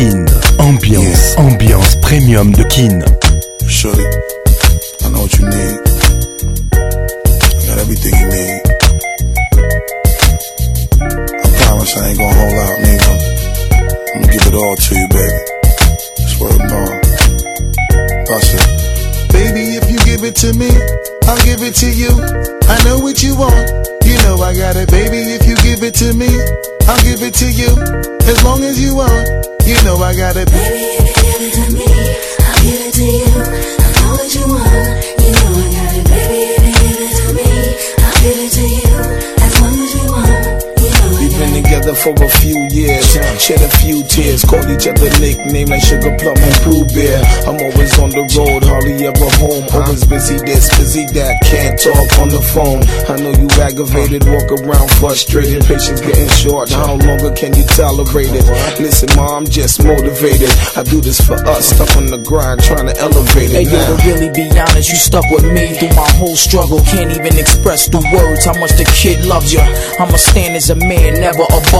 Kin. Ambiance, yes. ambiance premium de Kin. Shorty, I know what you need. I got everything you need. I promise I ain't gonna hold out, nigga. I'm gonna give it all to you, baby. Swear to God. I said, baby, if you give it to me, I'll give it to you. I know what you want. You know I got it, baby. If you give it to me, I'll give it to you. As long as you want. You know I gotta be. Baby, if you give it to me, I'll give it to you. together for a few years, shed a few tears, called each other nicknames like Sugar Plum and Blue Bear. I'm always on the road, hardly ever home. Always busy this, busy that, can't talk on the phone. I know you aggravated, walk around frustrated, patience getting short. How longer can you tolerate it? Listen, mom, I'm just motivated. I do this for us, stuck on the grind, trying to elevate it. Hey, yo, to really be honest, you stuck with me through my whole struggle. Can't even express the words how much the kid loves you. I'ma stand as a man, never above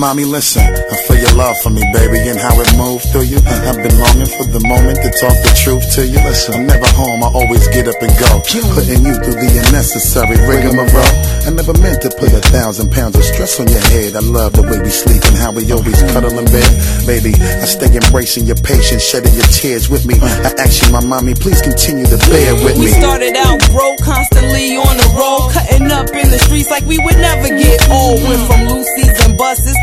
Mommy, listen, I feel your love for me, baby, and how it moves through you. I've been longing for the moment to talk the truth to you. Listen, I'm never home, I always get up and go. Putting you through the unnecessary rigmarole. I never meant to put a thousand pounds of stress on your head. I love the way we sleep and how we always cuddle in bed. Baby, I stay embracing your patience, shedding your tears with me. I ask you, my mommy, please continue to bear with me. We started out broke, constantly on the road, cutting up in the streets like we would never get old. Went from Lucy's and buses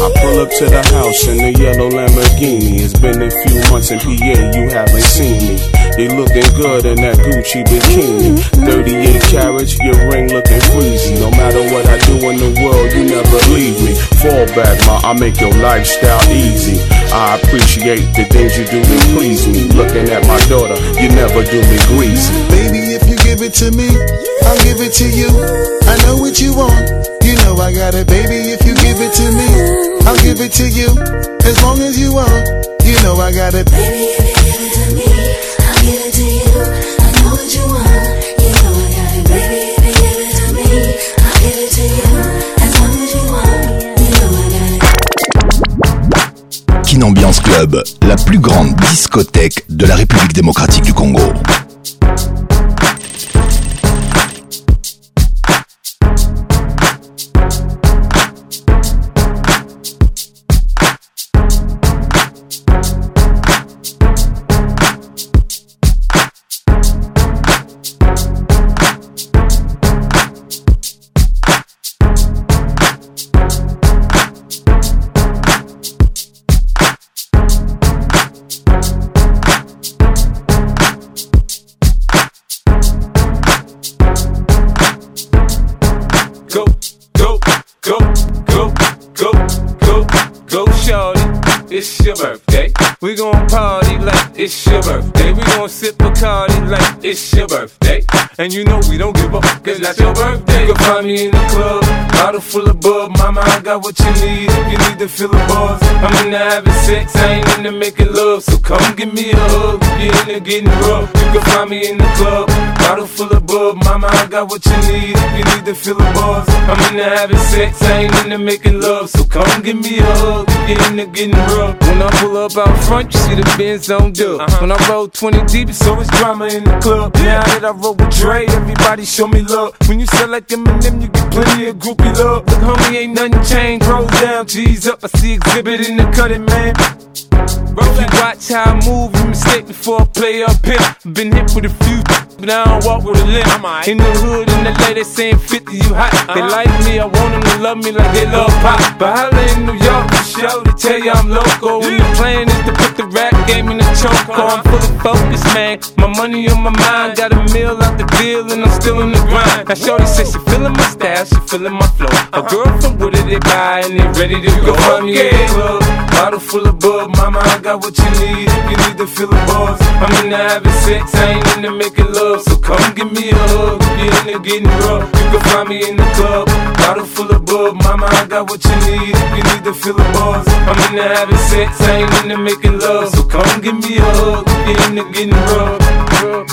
I pull up to the house in the yellow Lamborghini. It's been a few months in PA, you haven't seen me. You looking good in that Gucci bikini. Mm-hmm. 38 carriage, your ring looking freezy. No matter what I do in the world, you never leave me. Fall back, ma, I make your lifestyle easy. I appreciate the things you do to please me. Looking at my daughter, you never do me greasy. Baby, if give it to me, I'll give it to you. I know what you want. You know I got it, baby. If you give it to me, I'll give it to you. As long as you want, you know I got it. Baby, if you give it to me, I'll give it to you. I know what you want. You know I got it, baby. If you give it to me, I'll give it to you. As long as you want, you know Kinambiance Club, la plus grande discothèque de la République démocratique du Congo. We gon' party like it's your birthday. We gon' sip Bacardi like it's your birthday. And you know we don't give up, cause that's your birthday. You can find me in the club, bottle full of bub. Mama, I got what you need if you need to feel the buzz. I'm in the having sex, I ain't into making love. So come give me a hug, you into getting rough. You can find me in the club, bottle full of bub. Mama, I got what you need if you need to feel the buzz. I'm in the having sex, I ain't into making love. So come give me a hug, you into getting rough. When I pull up out front, you see the Benz on top. Uh-huh. When I roll 20 deep, so it's drama in the club. Now that I roll with drugs everybody show me love. When you select them and them, you get plenty of groupie love. Look, homie, ain't nothing changed. Roll down, G's up. I see exhibit in the cutting, man. If you watch how I move, you mistake before I play up here. Been hit with a few, but I walk with a limp. In the hood, in the lady saying 50, you hot. They uh-huh. like me, I want them to love me like they love pop. But live in New York, the show to tell you I'm local. And the plan is to put the rap game in the choke. Uh-huh. I'm fully focused, man. My money on my mind, got a meal out the deal, and I'm still in the grind. Now, Shorty says she feeling my style, she feeling my flow. A uh-huh. girl from Wooded, they buy, and they ready to go. go. Me am yeah, bottle full of bug, mama, got got what you need if you need to feel the buzz. I'm in the having sex, I ain't in the making love. So come give me a hug. If you're in the getting rough, you can find me in the club. Bottle full of bub, mama, I got what you need if you need to feel the buzz. I'm in the having sex, I ain't in the making love. So come give me a hug. If you're in the getting rough.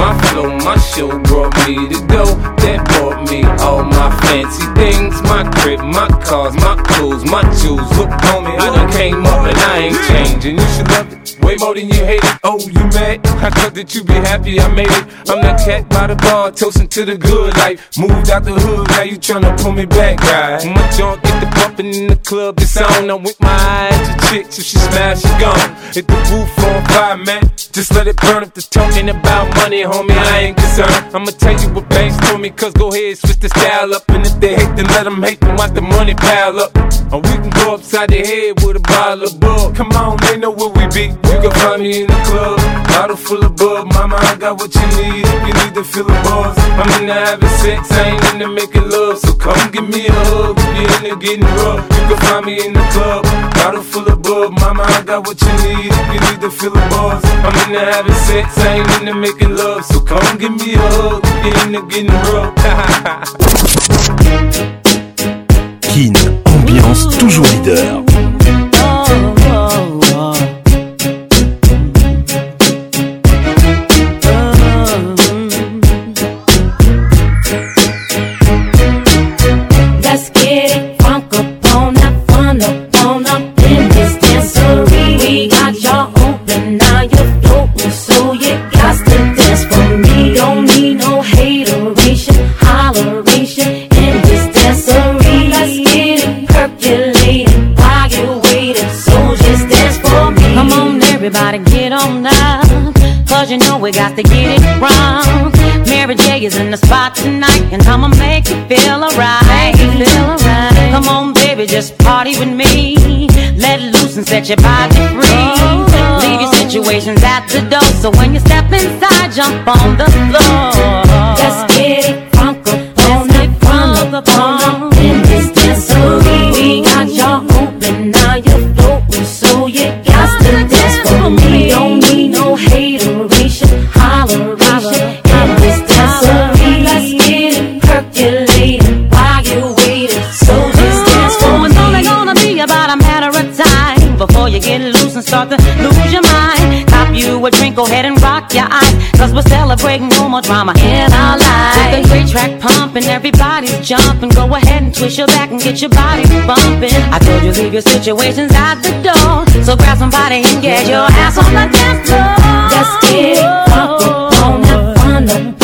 My flow, my show brought me to go. That brought me all my fancy things, my crib, my cars, my clothes, my shoes. Look on me, I done came up and I ain't changed change, and you should love it way more than you hate it. Oh, you mad? I thought that you'd be happy I made it. I'm that cat by the bar, toasting to the good life. Moved out the hood, now you tryna pull me back, guy. my joint get the bumping in the club, it's on. I'm with my eyes to chicks, if she smash, she gone. Hit the roof on fire, man. Just let it burn if they're talking about money, homie. I ain't concerned. I'ma tell you what banks told me, cause go ahead, switch the style up. And if they hate, then let them hate, then watch the money pile up. And we can go upside the head with a bottle of bull. Come on they know where we be. You can find me in the club, bottle full of bub. Mama, I got what you need if you need to feel the buzz. I'm in the having sex, I ain't in the making love. So come give me a hug if you're in the getting rough. You can find me in the club, bottle full of bub. Mama, I got what you need if you need to feel the buzz. I'm in the having sex, I ain't in the making love. So come give me a hug if you're in the getting rough. Kin, ambiance toujours leader. we got to get it wrong. Mary J is in the spot tonight, and I'ma make you feel alright. Feel Come on, baby, just party with me. Let loose and set your body free. Oh. Leave your situations at the door, so when you step inside, jump on the floor. Let's get it funky, let's get funky, funky. start to lose your mind. Top you a drink, go ahead and rock your eyes. Cause we're celebrating no more drama in our lives. With a great track pumping, everybody's jumping. Go ahead and twist your back and get your body bumping. I told you leave your situations out the door. So grab somebody and get your ass on the dance floor. Just pumping on pump, pump, pump,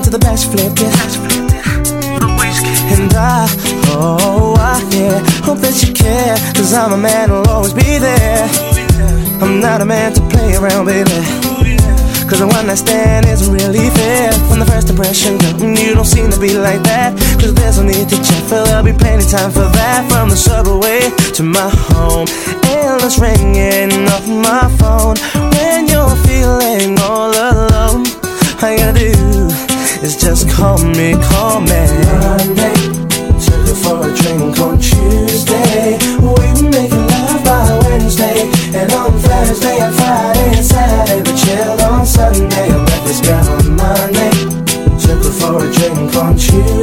to the best flip it. And I, oh, I, yeah, hope that you care. Cause I'm a man who'll always be there. I'm not a man to play around, baby. Cause the one I stand isn't really fair From the first impression, mm, you don't seem to be like that Cause there's no need to check, for there'll be plenty time for that From the subway to my home Endless ringing off my phone When you're feeling all alone I gotta do is just call me, call me. Monday, took her for a drink on Tuesday. We making love by Wednesday, and on Thursday and Friday and Saturday we chilled on Sunday. I met this girl on Monday, took her for a drink on Tuesday.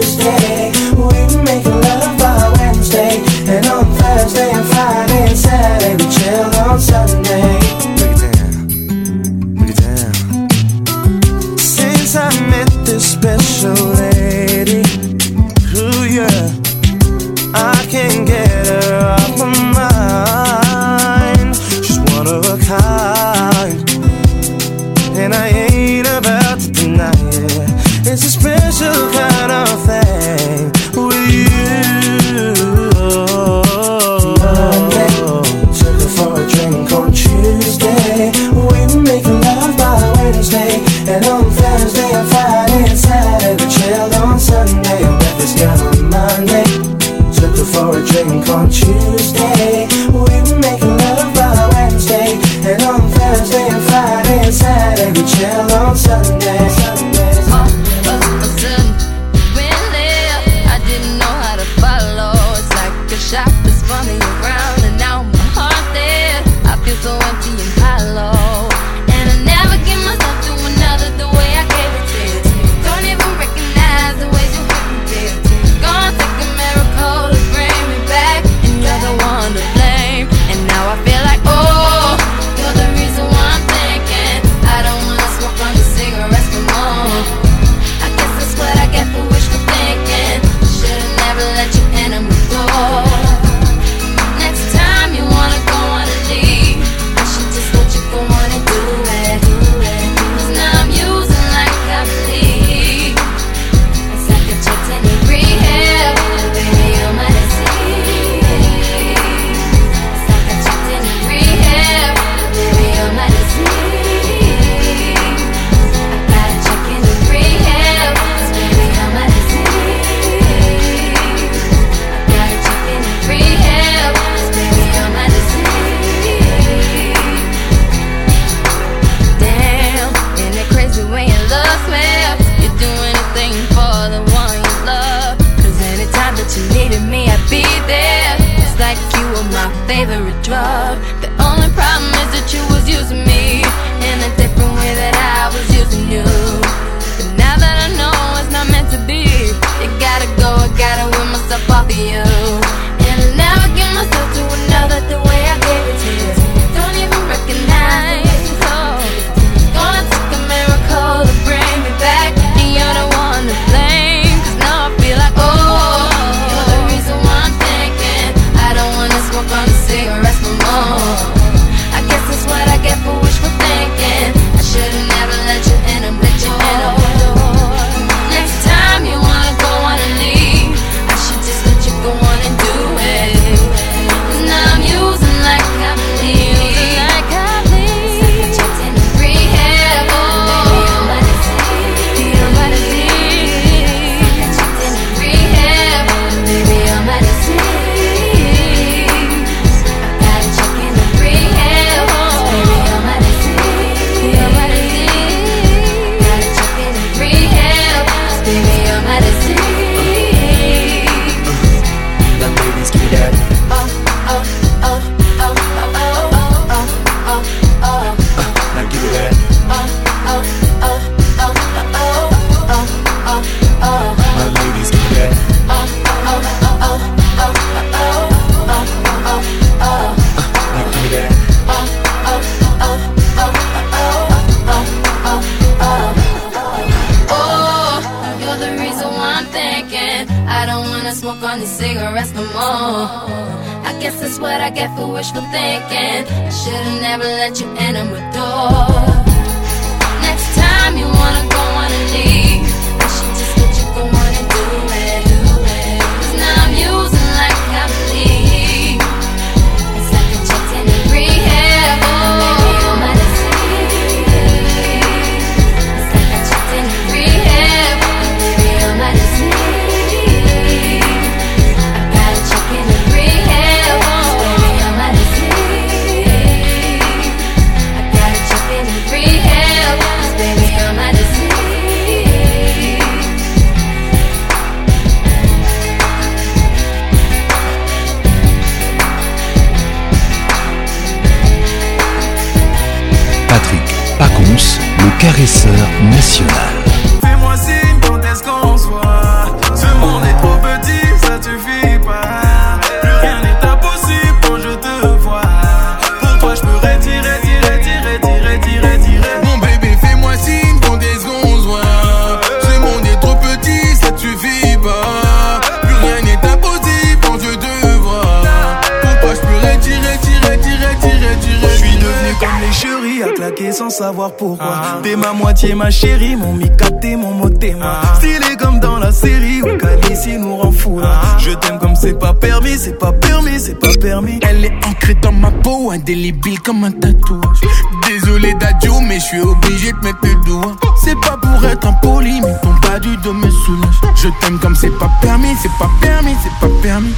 C'est ma chérie, mon micaté, mon moté, ma ah. Stylé comme dans la série où hmm. calici nous rend ah. Je t'aime comme c'est pas permis, c'est pas permis, c'est pas permis. Elle est ancrée dans ma peau, indélébile comme un tatouage. Désolé d'adieu, mais je suis obligé de mettre le doigt. C'est pas pour être impoli, mais ton pas du dos me soulage. Je t'aime comme c'est pas permis, c'est pas permis, c'est pas permis.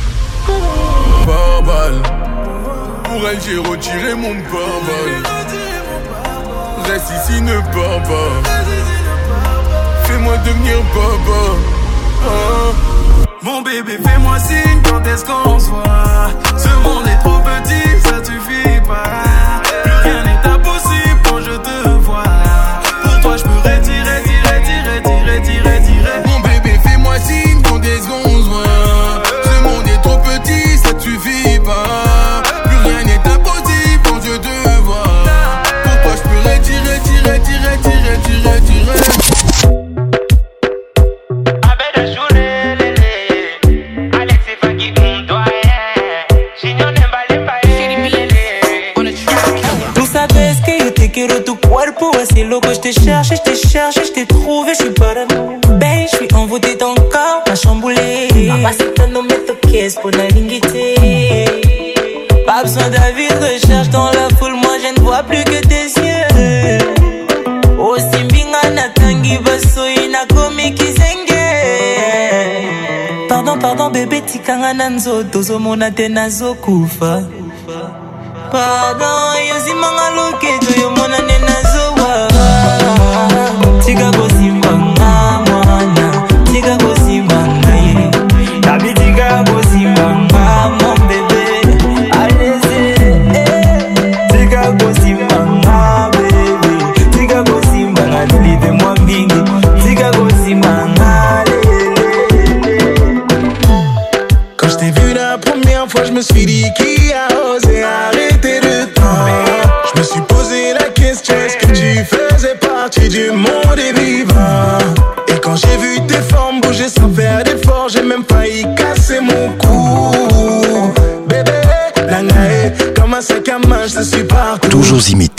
Par balle Pour elle, j'ai retiré mon par ici, ne pas. Fais-moi devenir papa. Mon bébé, fais-moi signe quand est-ce qu'on se voit. Ce monde est trop petit, ça suffit pas. ata na nzoto ozomona te nazokufa pardon yozimanga loketo yomonane nazo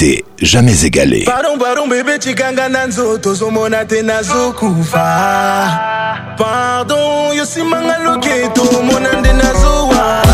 qualité jamais égalée. Pardon, bébé, chikanga nanzo, nzoto zomona te Pardon, yosimanga loketo mona monande nazowa.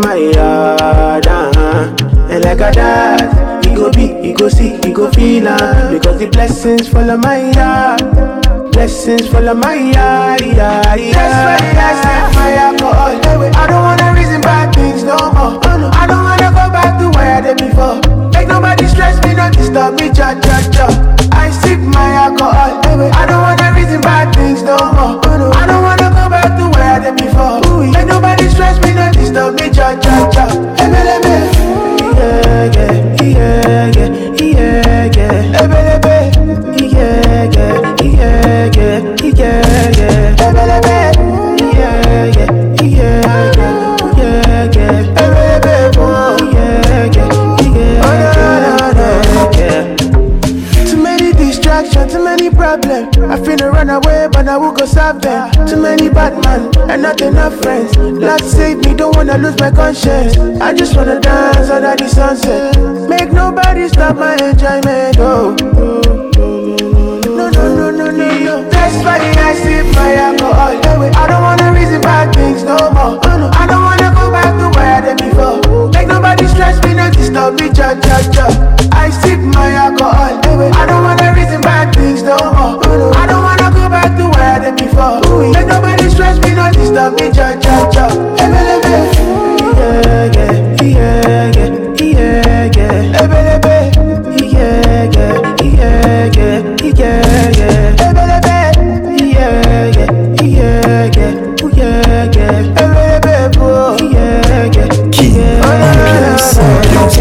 for my heart, Uh-huh. And like I dad, he go be, he go see, he go feel uh, Because the blessings follow my heart, Blessings follow my heart. Yeah, yeah. That's why I set fire for all. I don't wanna reason bad things no more. I don't wanna go back to where I did before. Make nobody stress me, not disturb me, cha cha cha. I sip my alcohol. I don't wanna reason bad things no more. cha cha cha. and I will go seven. Too many bad man and not enough friends. Lord save me, don't wanna lose my conscience. I just wanna dance under the sunset. Make nobody stop my enjoyment. Oh, no, no, no, no, no. That's why I see fire go all the way. I don't wanna reason bad things no more. I don't wanna go back to where I did before. Make nobody stress me, not disturb me, cha cha cha. I sip my alcohol. I don't wanna reason. nobody stress me, no disturb me, cha cha cha.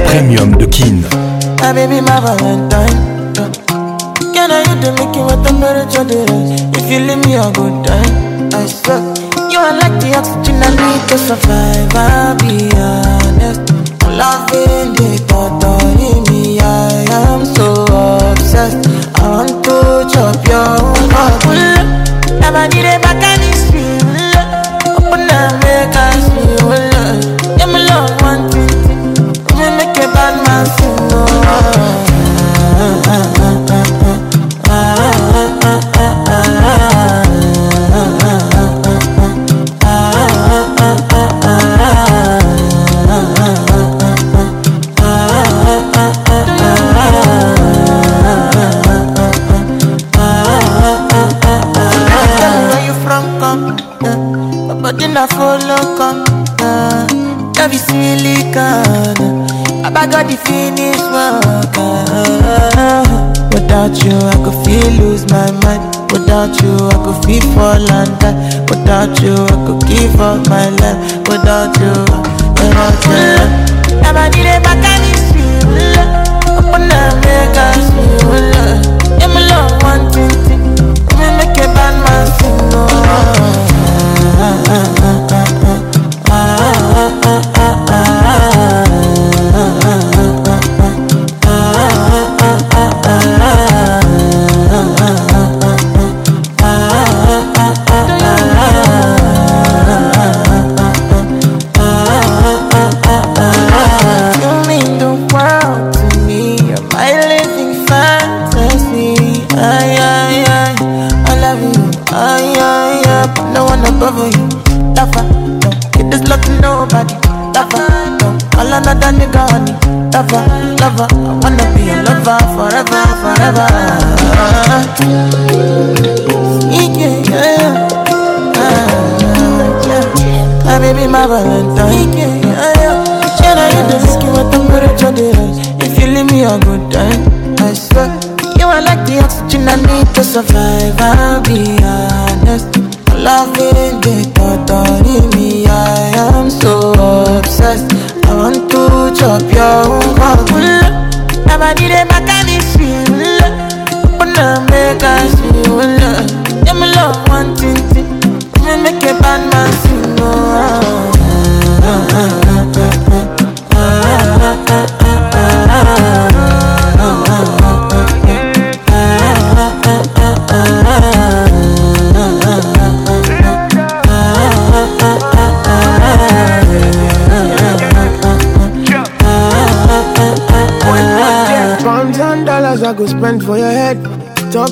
premium de Kin. Ah, baby, my Valentine. Can I make you If you leave me, I go die. I suck. You are like the oxygen I need to survive. I'll be honest. Loving the thought of Without you, I could feel lose my mind. Without you, I could feel fall and die. Without you, I could give up my life. Without you, without you. I'm a need a back and it's you. up, make us feel. I'm a love one thing. Me make a bad man feel.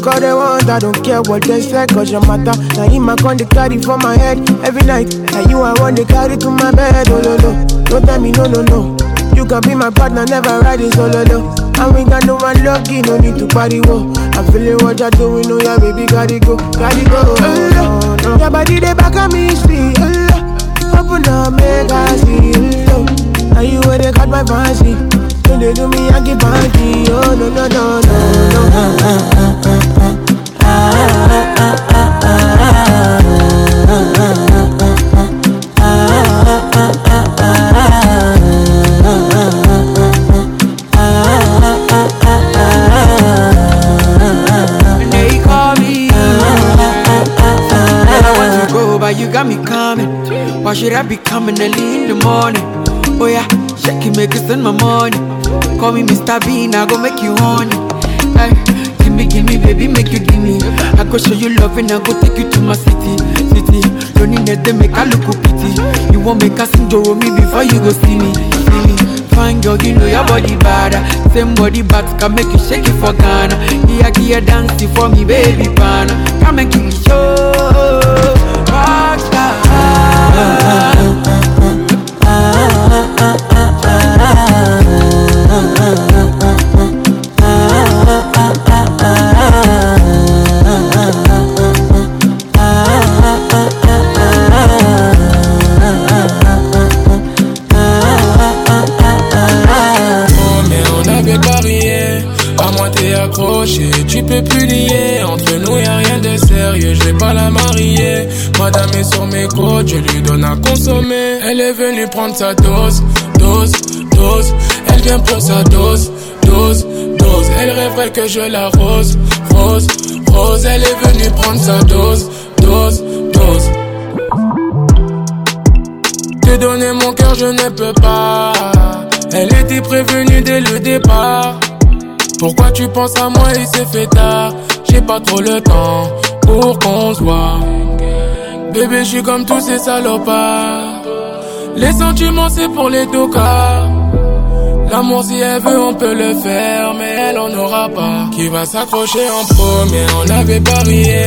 Fuck the ones I don't care what they say, cause your matter. Now in my con they carry for my head every night. And you I want they carry to my bed, oh no no. Don't tell me no no no. You can be my partner, never ride it solo no. And we got no one lucky, no need to party wo. I'm feeling what you're doing, oh yeah, baby, gotta go, gotta go. Oh, no. Your body they back on me, see. Oh, open up, make I see. Oh, now you where they cut my fancy. When they do me, I get funky. Oh no no no no no. Why should I be coming early in the morning? Oh yeah, shaking it, make it spend my money. Call me Mr. Bean, I go make you honey. Hey gimme, gimme, baby, make you gimme. I go show you love and I go take you to my city, city. Don't need they make I look pretty. You won't make a sing Joro me before you go see me, see me. Fine girl, you know your body bad. Same body bad can make you shake it for Ghana. Here, here, dancing for me, baby, pan. Come and give me show. Rockstar. Ah, ah, ah, ah, ah, ah, ah. tu peux plus lier. Entre nous y a rien de sérieux, je vais pas la marier. Madame est sur mes côtes, je lui donne à consommer. Elle est venue prendre sa dose, dose, dose. Elle vient pour sa dose, dose, dose. Elle rêverait que je la rose, rose, rose. Elle est venue prendre sa dose, dose, dose. Te donner mon cœur, je ne peux pas. Elle était prévenue dès le départ. Pourquoi tu penses à moi il c'est fait tard J'ai pas trop le temps pour qu'on se voit Bébé je suis comme tous ces salopards Les sentiments c'est pour les cas. L'amour si elle veut on peut le faire Mais elle en aura pas Qui va s'accrocher en premier On avait parié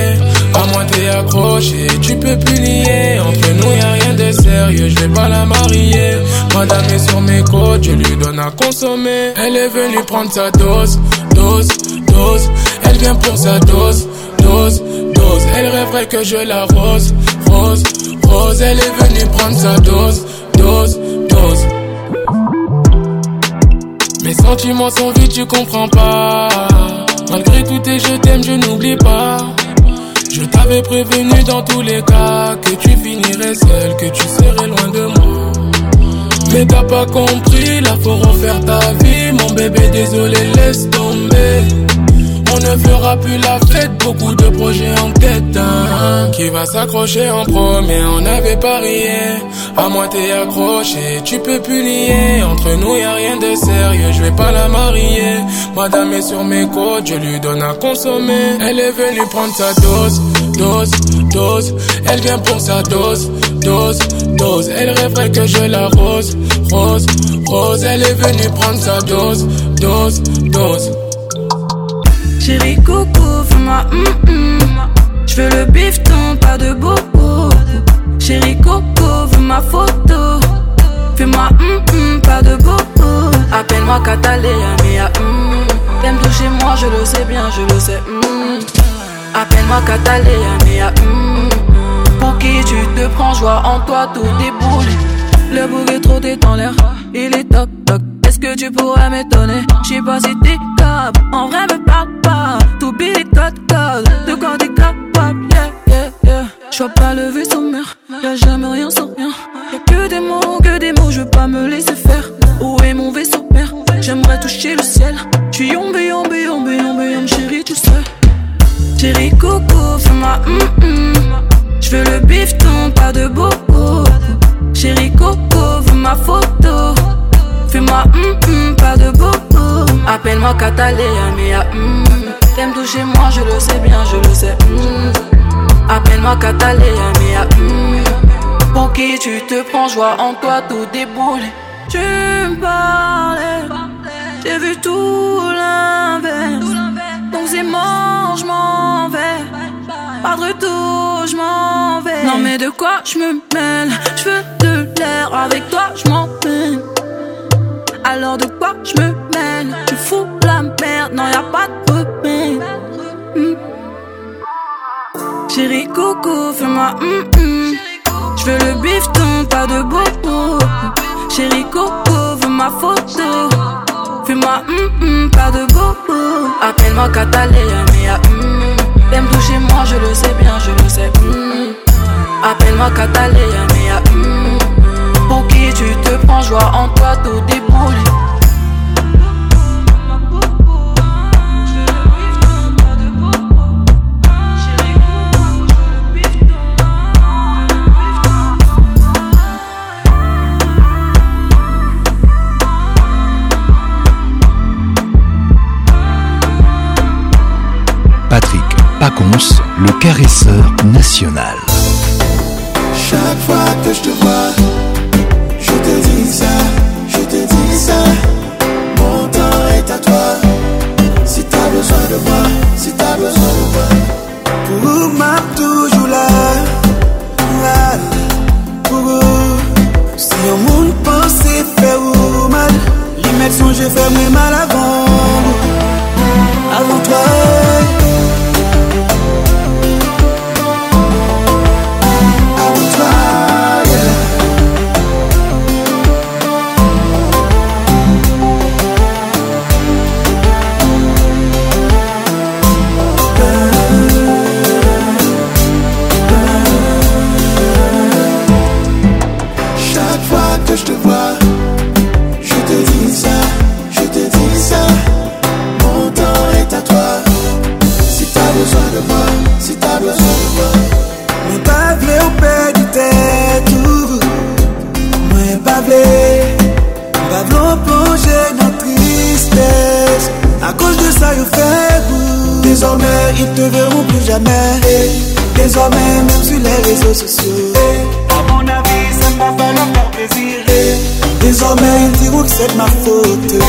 à moi t'es accroché, tu peux plus lier. Entre nous y a rien de sérieux, je vais pas la marier. Madame est sur mes côtes, je lui donne à consommer. Elle est venue prendre sa dose, dose, dose. Elle vient pour sa dose, dose, dose. Elle rêverait que je la rose, rose, rose. Elle est venue prendre sa dose, dose, dose. Mes sentiments sont vides, tu comprends pas. Malgré tout et je t'aime, je n'oublie pas. Je t'avais prévenu dans tous les cas que tu finirais seul, que tu serais loin de moi. Mais t'as pas compris, là faut refaire ta vie, mon bébé, désolé, laisse tomber. On ne fera plus la fête, beaucoup de projets en tête. Hein. Qui va s'accrocher en premier On avait parié. À moi t'es accroché, tu peux plus lier. Entre nous y a rien de sérieux, je vais pas la marier. Madame est sur mes côtes, je lui donne à consommer. Elle est venue prendre sa dose, dose, dose. Elle vient pour sa dose, dose, dose. Elle rêverait que je la rose, rose, rose. Elle est venue prendre sa dose, dose, dose. Chérie, coco, fais-moi hum hum Je veux le bifton, pas de bobo. Chérie, coco, veux ma photo. Fais-moi hum pas de beau Appelle-moi Catalina, hein, mia hum. Mm. T'aimes toucher moi, je le sais bien, je le sais Appelle-moi mm. Catalina, hein, mia hum. Mm. Pour qui tu te prends, joie en toi, tout déboule. Le bouquet trop détend l'air, il est toc toc. Est-ce que tu pourrais m'étonner? J'sais pas si t'es cap, en vrai me parle pas. T'oublies les codes de quoi t'es capable, yeah, yeah, yeah. J'vois pas le vaisseau mère, y'a jamais rien sans rien. Y'a que des mots, que des mots, je pas me laisser faire. Où est mon vaisseau père? J'aimerais toucher le ciel. J'suis yombe, yombe, yombe, yombe, yombe, chérie, tu sais. Chérie, coucou, fais-moi hum mm, mm. J'veux le bifton, pas de beaucoup Chérie Coco, fais ma photo Fais-moi hum, hum pas de bobo Appelle-moi Cataléa, mais à hum, hum T'aimes toucher moi, je le sais bien, je le sais hum, Appelle-moi Cataléa, mais à Pour qui tu te prends, joie en toi tout déboulé Tu me parlais, j'ai vu tout l'inverse Donc c'est mort, je vais Pas de retour, je m'en vais Non mais de quoi je me mêle Je veux avec toi, je m'en Alors de quoi je me mêle Tu fous la merde, non, y'a a pas de problème Chéri hmm. Chérie, coucou, fais-moi J'veux hmm, hmm. Je veux le bifton, pas de bobo. Chérie, coco, veux ma photo. Fais-moi hum pas de bobo. Appelle-moi Catalina, mais à hum. T'aimes toucher moi, je le sais bien, je le sais. Appelle-moi Catalina, mais à hum pour qui tu te prends, joie en toi tout débrouillé Patrick Pacons, le caresseur national. Chaque fois que je te vois, je te dis ça, je te dis ça. Mon temps est à toi. Si t'as besoin de moi, si t'as besoin de moi. Pour moi, toujours là. Pour Si au monde pensait faire ou mal. Les mecs sont j'ai fait mes avant. jamais Désormais même sur les réseaux sociaux À mon avis ça ne va pas leur faire plaisir Désormais ils diront que c'est de ma faute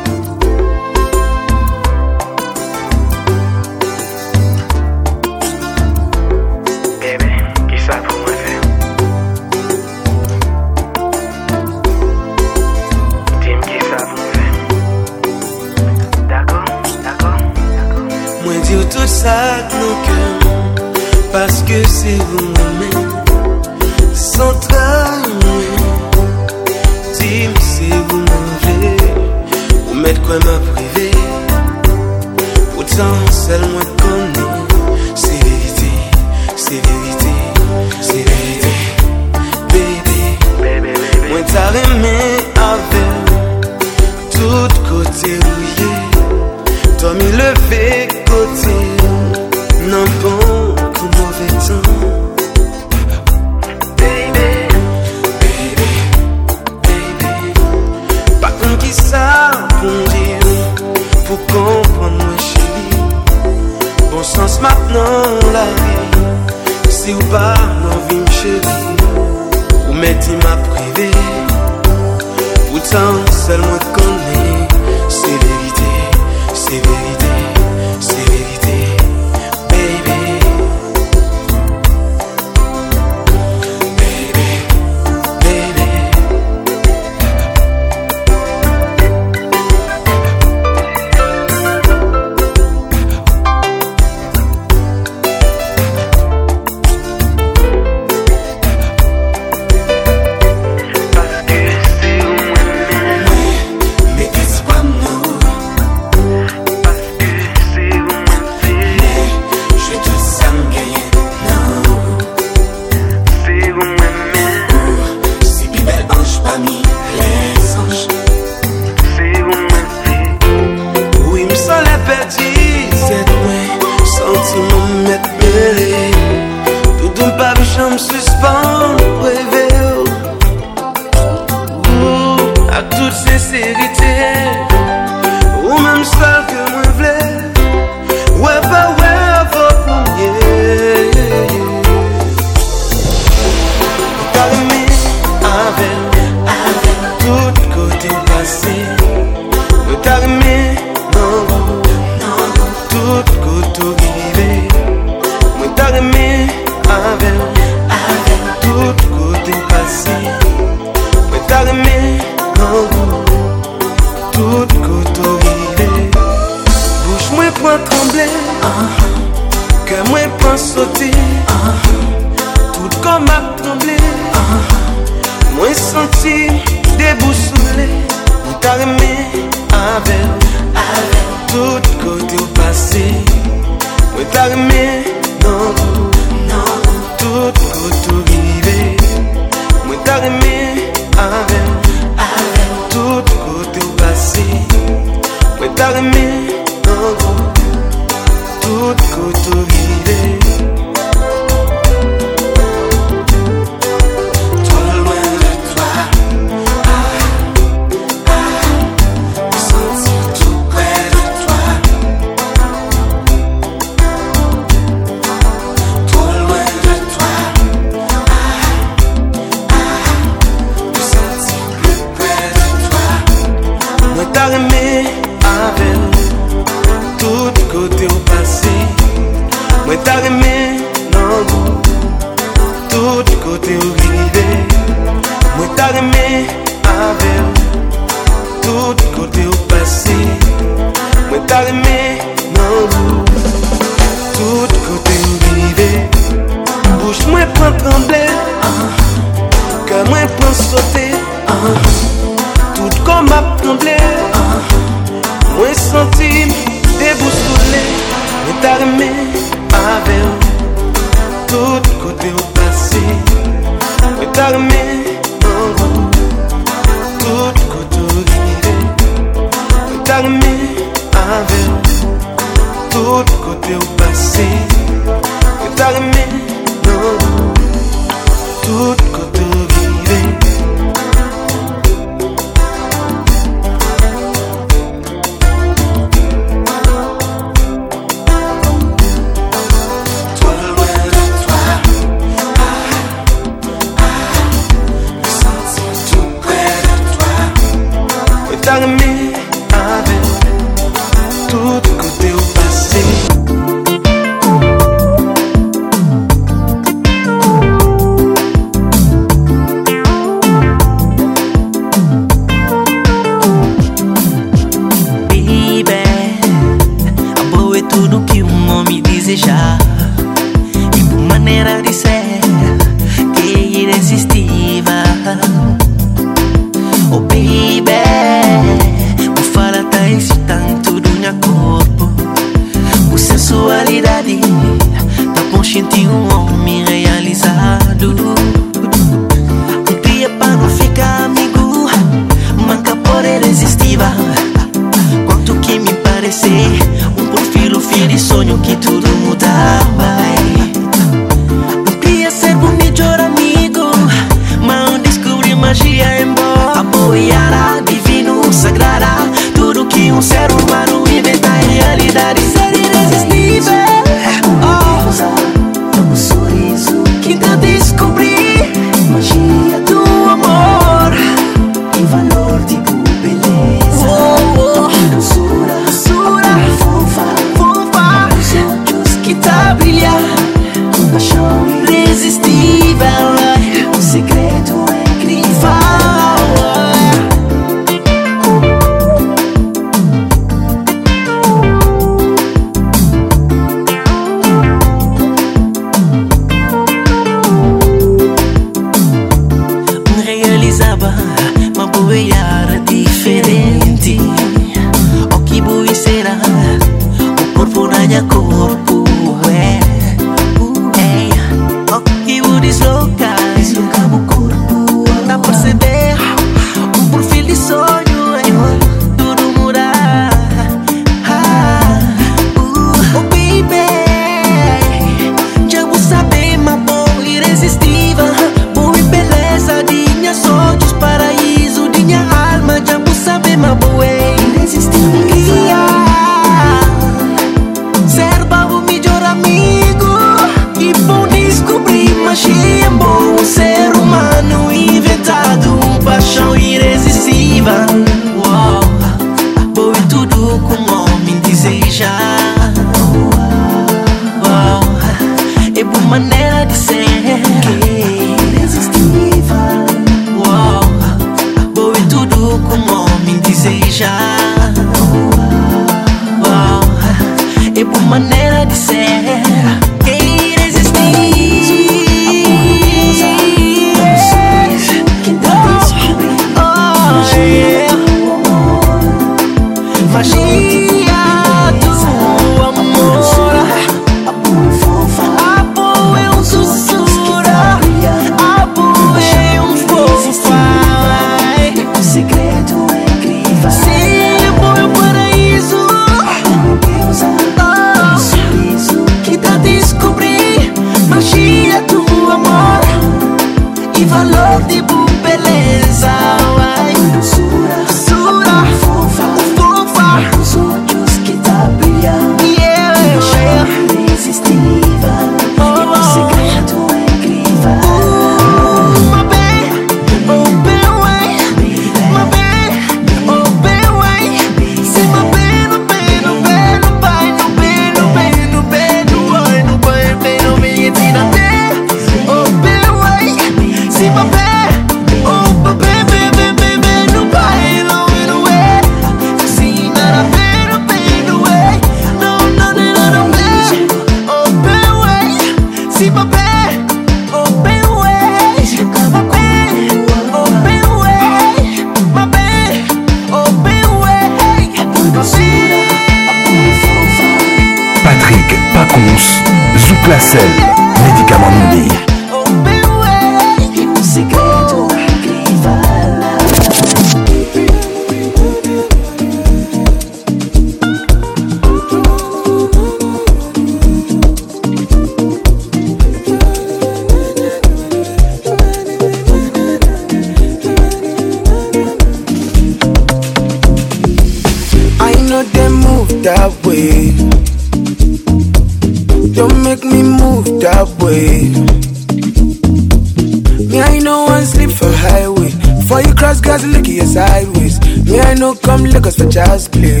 Cause the jazz play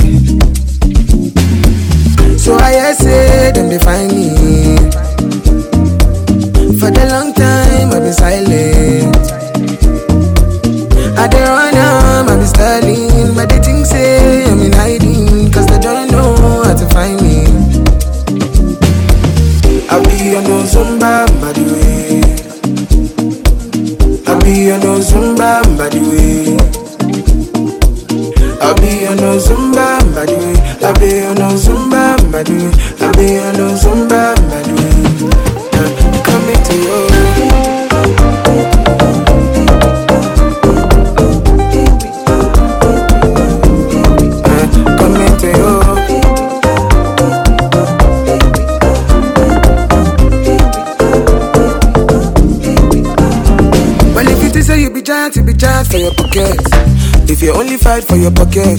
your pocket.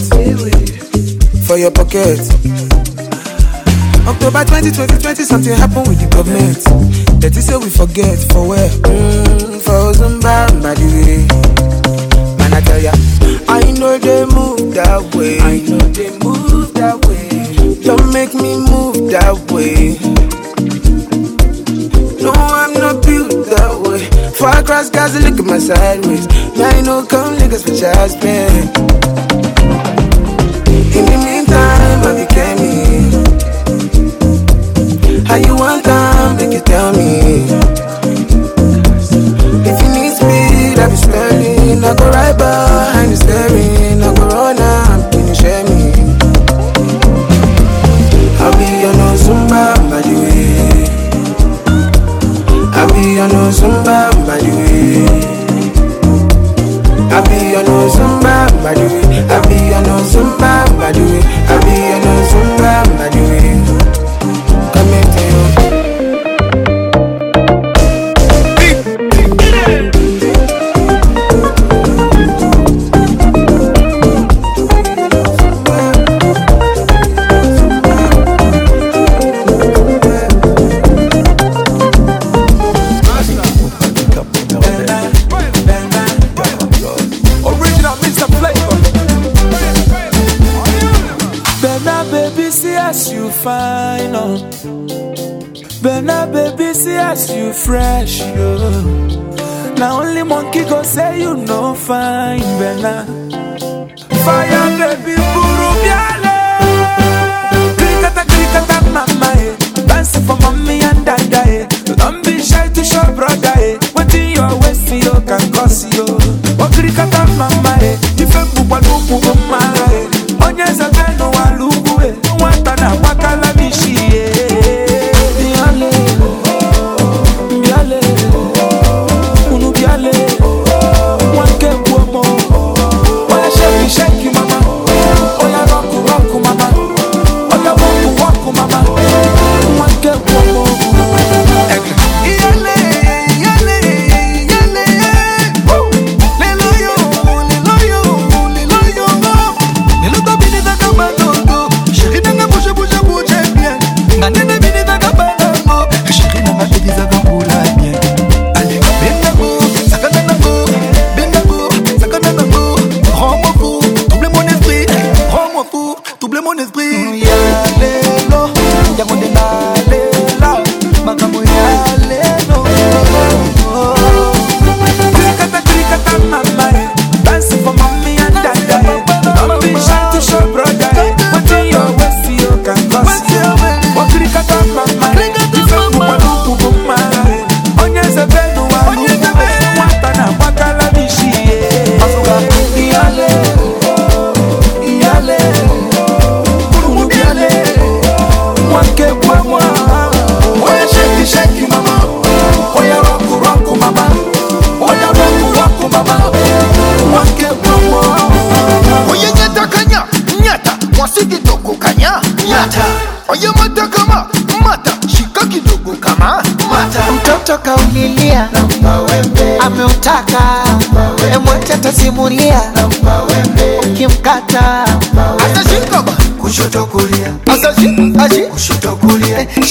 For your pocket. October 20, something happened with the government. That is say we forget for where? Mm, for Zumba, the way. Man, I tell ya, I know they move that way. I know they move that way. Don't make me move that way. No, I'm not built that way. Far across guys, look at my sideways. Now you know, come niggas for child's pain. In the meantime, I became me. How you want time, make you tell me. If you need speed, I be spelling, I go right.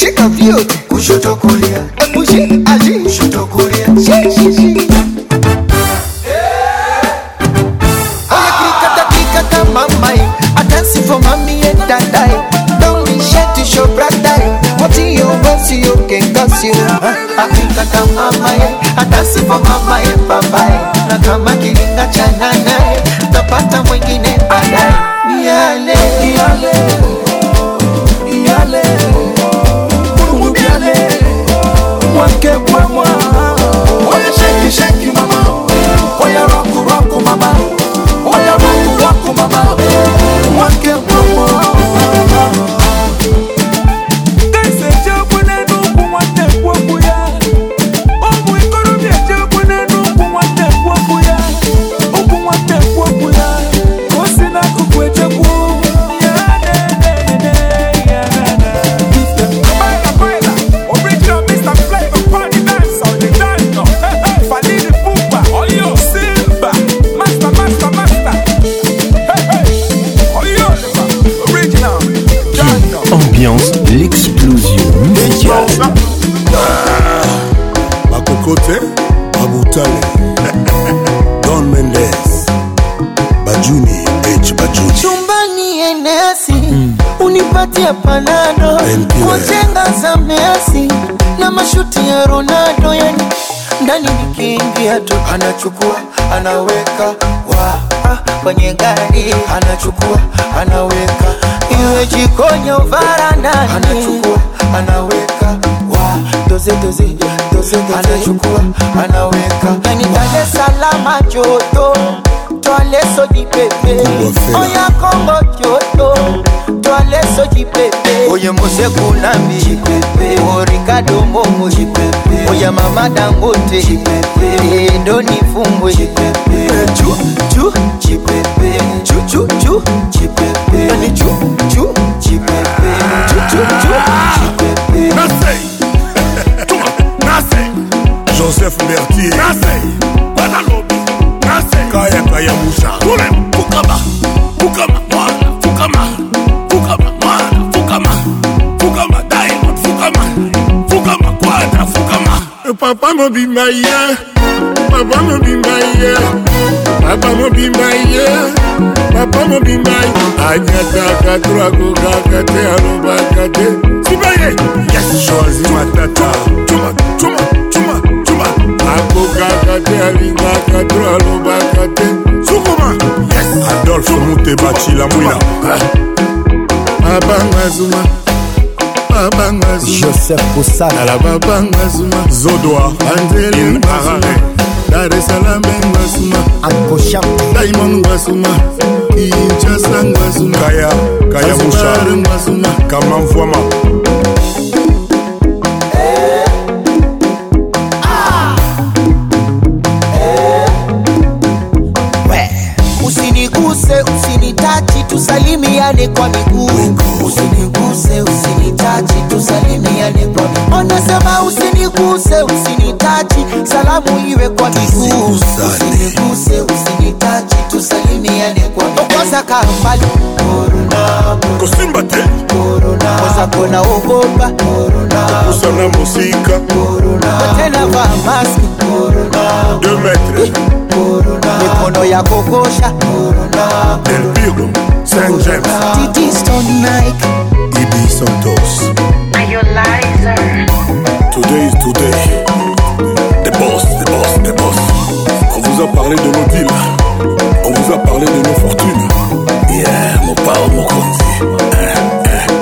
shake a view kushoto kulia yetu anachukua anaweka wa ah, kwenye gari anachukua anaweka iwe jikoni au varandani anachukua anaweka wa doze doze doze doze anachukua anaweka ni Dar salama Salaam joto twale sodi pepe oya Kongo joto leso chipepe oye moseku lambi chipepe o ricardo momo oye mama dangote chipepe ndoni fumbwe chipepe eh, chu chu mobimba ye papa mobimba ye papa mobimba ye papa mobimba ye anyataka to akokaka te alobaka te sibaye joazi matata cuma cuma cuma cuma akokaka te alingaka to alobaka te sukuma adolfe mute bacila mwina abanga zuma babanga joseph kosanala babanga zuma zodoa anzeli arare dar esalam ngwasuma akosha diamond ngwasuma inchasa ngwasuma kaya kaya mushar ngwasuma kamamfwama Usiniguse, usinitachi, tusalimiane kwa miguu. Usiniguse. usiguse usinitaji, salamu iwe kwa miguu, usiniguse usinitaji, tusalimiane kwa kosa kambali korona kosimba te korona kosa kona ogopa korona kusana muzika korona tena vaa maski korona 2 metre eh. korona mikono ya kokosha korona del Titi Stone Nike Ibiza Dos Are your lies Today is today. The boss, the boss, the boss. On vous a parlé de nos deals. On vous a parlé de nos fortunes. Yeah, mon pao, mon conti.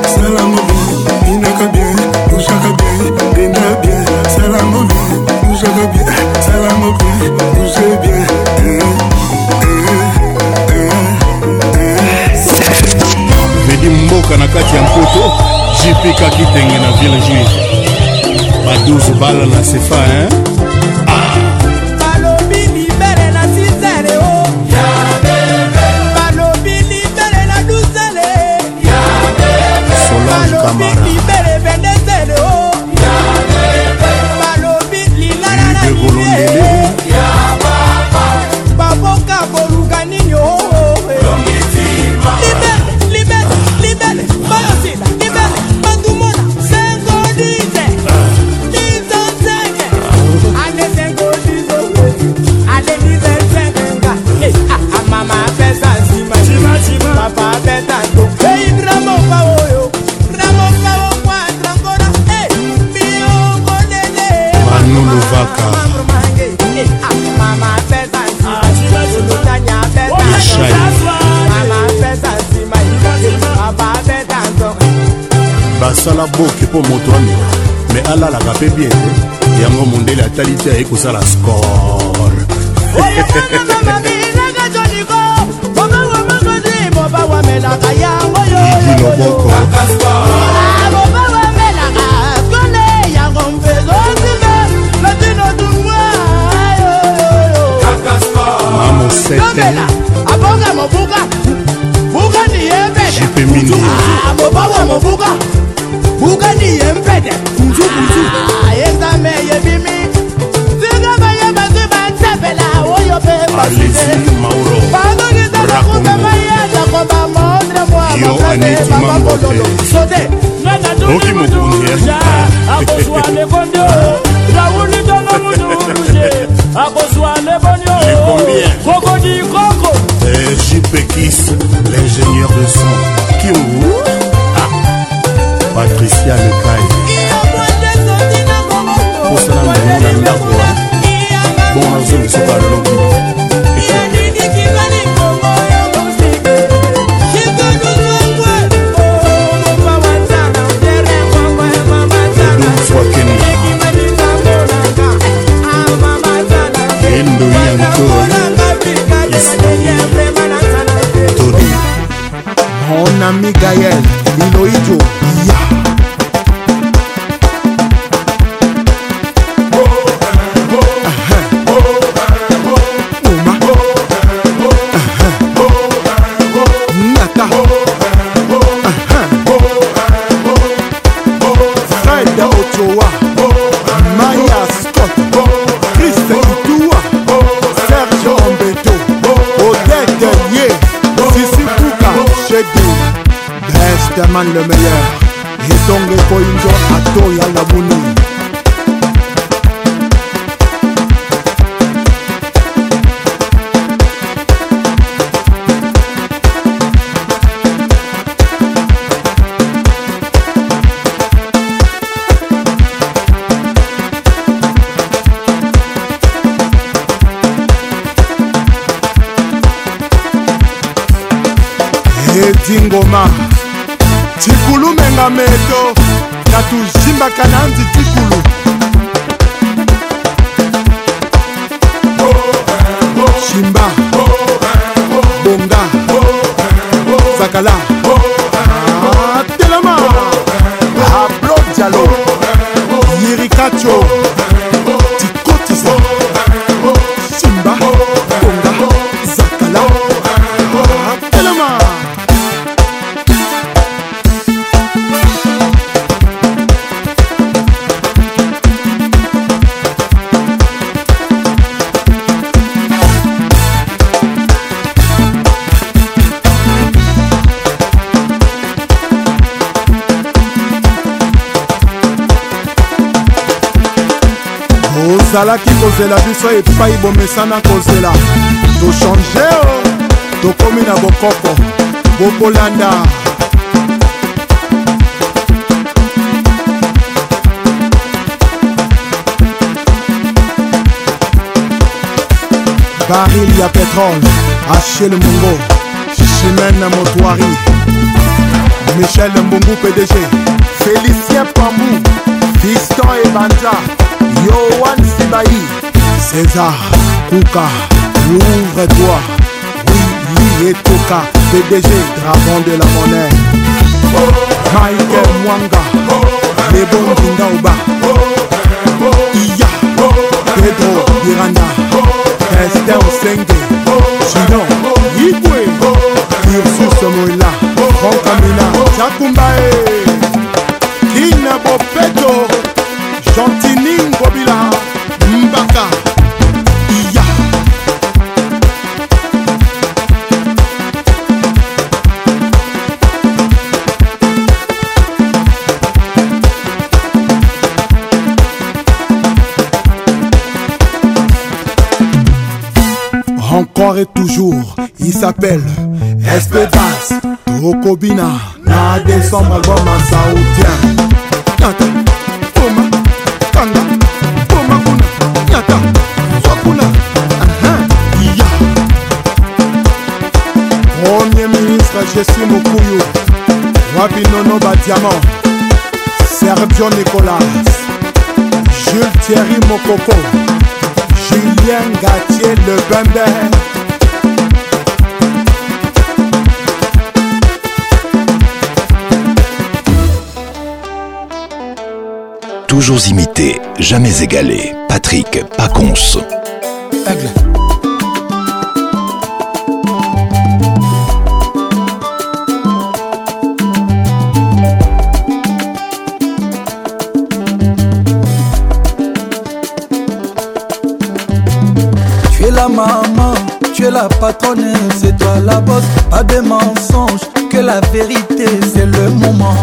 Salamou, inaka bien, boujaka bien, denda bien. Salamou, boujaka bien, salamou bien, bougez bien. medi mboka na kati ya mpoto jipikaki tenge na ville juive badouze bala na sefa balobi libele na sizele o oh. balobi libele na duzele oh. balobi libele vendezele o oh. balobi lilala na libele tanto eyi ramopa oyo ramopa okwandra ngona mbiyokolele manuluvaka mama ah, pesa nsima ah, olutanya pesa mama pesa nsima papa pesa nso basala boke mpo moto amira me alalaka mpe bien te eh. yango mondele atali te aye kosala score amelaka yango yoyoyo akoba bamelaka kole yango mpezozika latino tungwa yoyoyoyoomela abonga mobuka buka niyembede mobawa mobuka buka niyembede nzukunzu ayezame ah, yebimi zika bayebaki batsepela oyo mpe basite aneti mambote oki mokonzi jpekis l'ingénieur de son kiou ah. patricia lekai posala na yo na ndako bon nazomisuka lobi Gayel, Ino Ijo, yeah. omesana kozela tochange o oh. tokomi na bokoko bokolanda baril ya petrole achel mongo chimene motoari michel mbungu pdg félicien pamou fiston ebanja yowa César, Kouka, l'ouvre-toi. Oui, lui et Toka, PDG, dragon de la monnaie. Michael Mwanga, les bons Dingaouba. Iya, Pedro Miranda, Esther Senge, Gidon, Yigwe, Ursus Moïla, Franck Amina, Chakumbae, Kina Bopeto, Gentini Ngobila. disparaît toujours. Il s'appelle Espedas Tokobina. Na décembre, album en saoudien. Nyata, Toma, Kanga, Toma Kuna, Nyata, Wakuna, Aha, uh-huh. Ya. Premier ministre Jésus Mokuyu. Wabinono Badiamant. Sergio Nicolas. Jules Thierry Mokoko. Julien Gatier Le Bembe toujours imité, jamais égalé. Patrick Paconce Tu es la maman, tu es la patronne, c'est toi la bosse. Pas de mensonges, que la vérité, c'est le moment.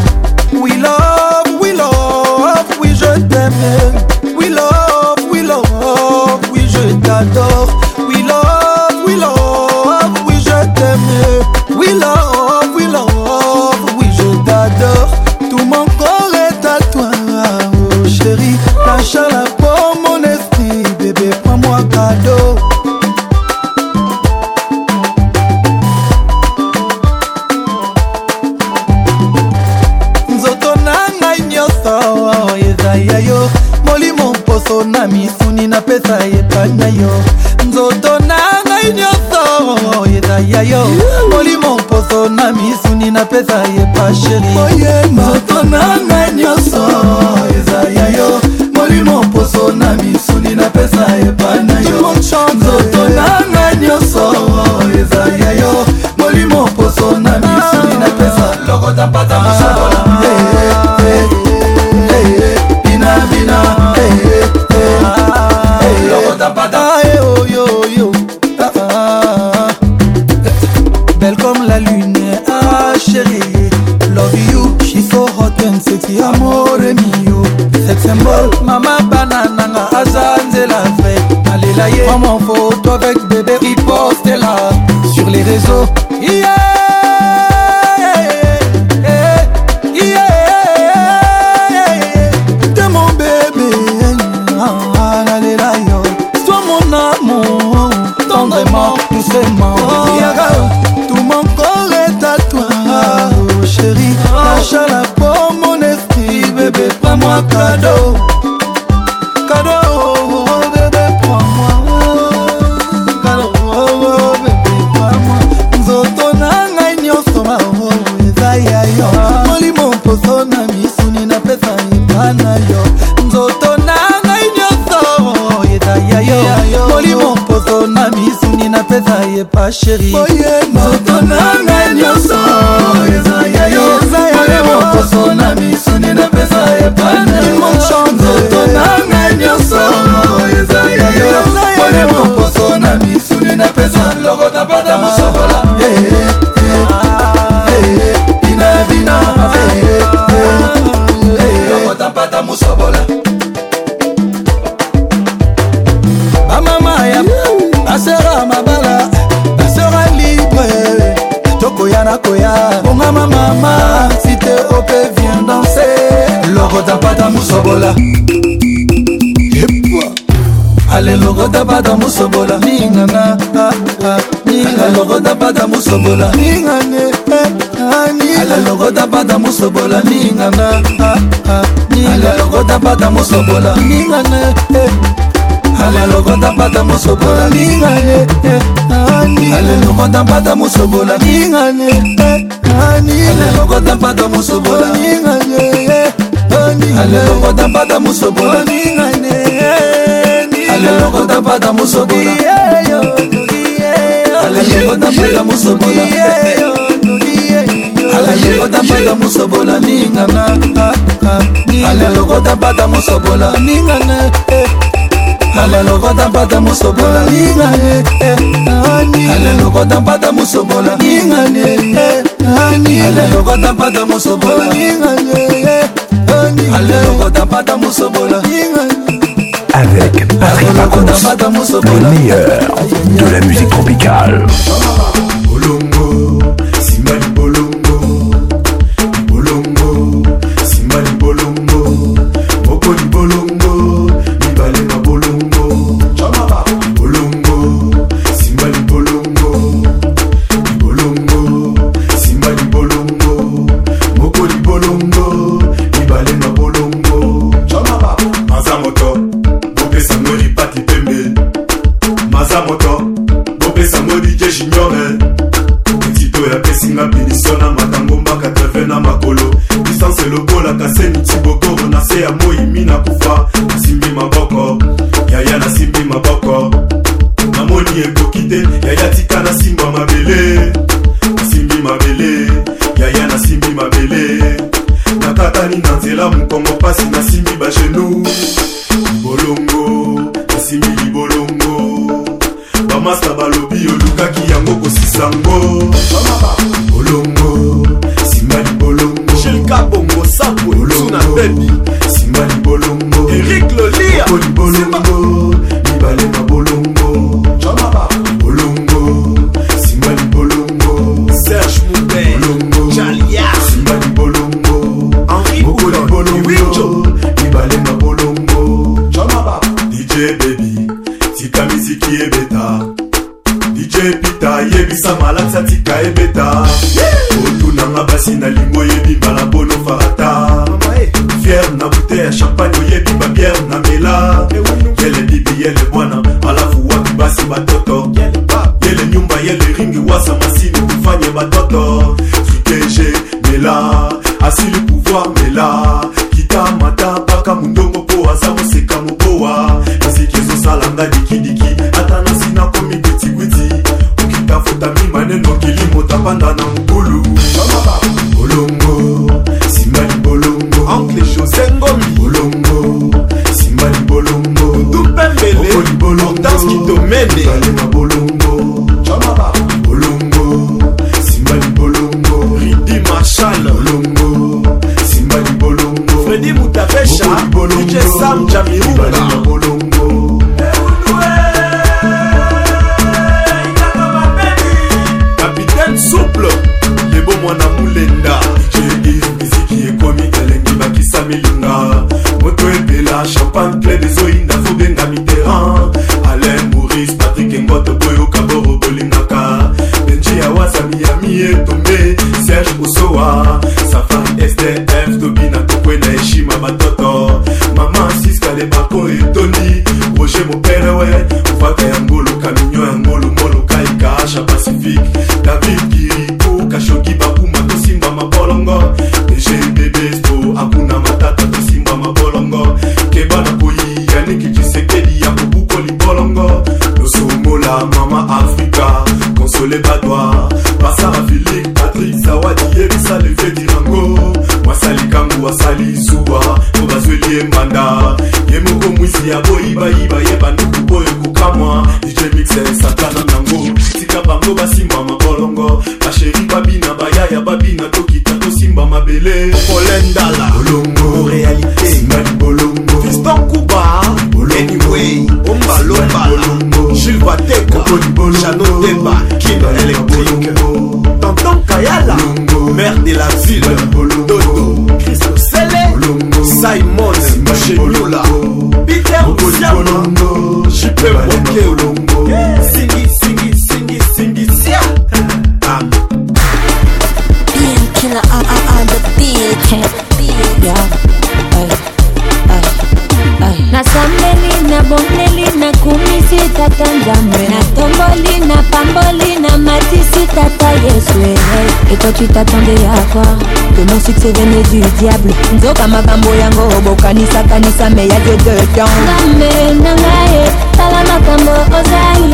chérie. Boy, bada musobola ningana alalokoda bada musobola ningane alalokoda bada musobola ningana alalokoda bada musobola ningane alalokoda bada musobola ningane alalokoda bada musobola ningane alalokoda bada musobola ningane alalokoda bada musobola ningane alelo kotapata musobola alelo kotapata musobola alelo kotapata musobola ningana alelo ah, kotapata ah, musobola ningana alelo kotapata musobola ningane eh, eh. alelo kotapata musobola ningane eh, alelo kotapata musobola ningane alelo kotapata musobola ningane Patrick Pacos, le meilleur de la musique tropicale. yele bwana alafu wapi basi batoto yele nyumba yele ringi wasa masini kufanye batoto trikege mela asili pouvoir toi tu t'attendais à quoi que mon succès venait du diable nzoka makambo yango bokanisakanisa me ya dieu de temsame na ngai tala makambo ozai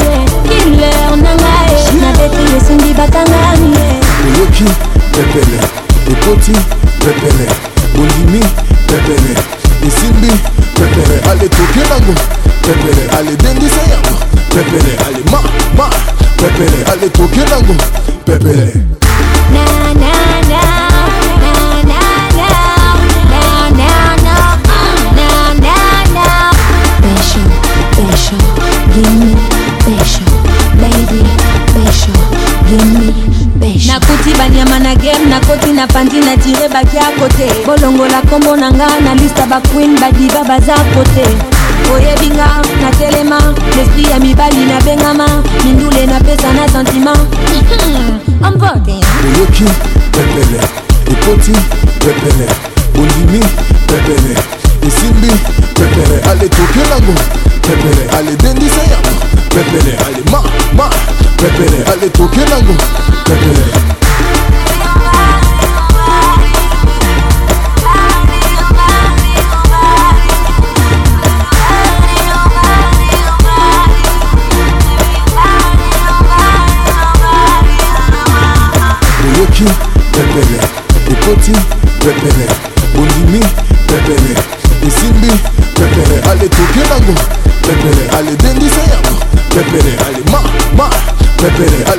killer na ngai nabeti esimbi bakangani oyoki pepele ekoti pepele bondimi pepele esimbi pepele aletoke nango pepele aledendisa yango pepele alema ma pepele aletoke nango pepele kolongola kombo na nga na lista baquin badiva baza kote oyebi nga natelema lesprit ya mibali nabengama mindule napesa na sentima ambode oyoki pepele ekoti pepele bondimi pepele esimbi pepele aletoke nango pepele aledendisa yango pepele alema ma pepele aletoke nango pepele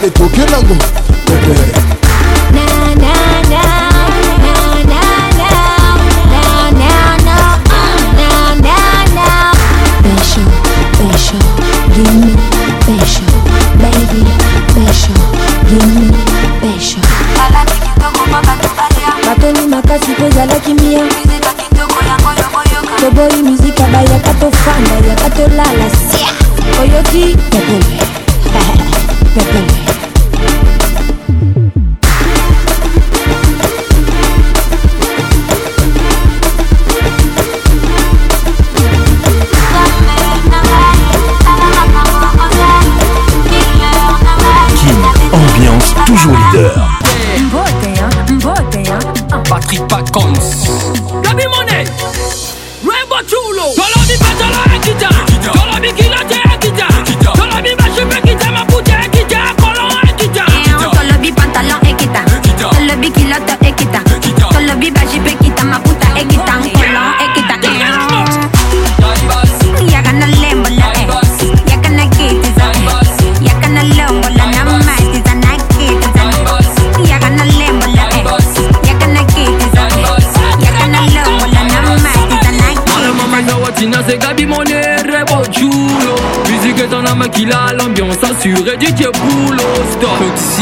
they took you long.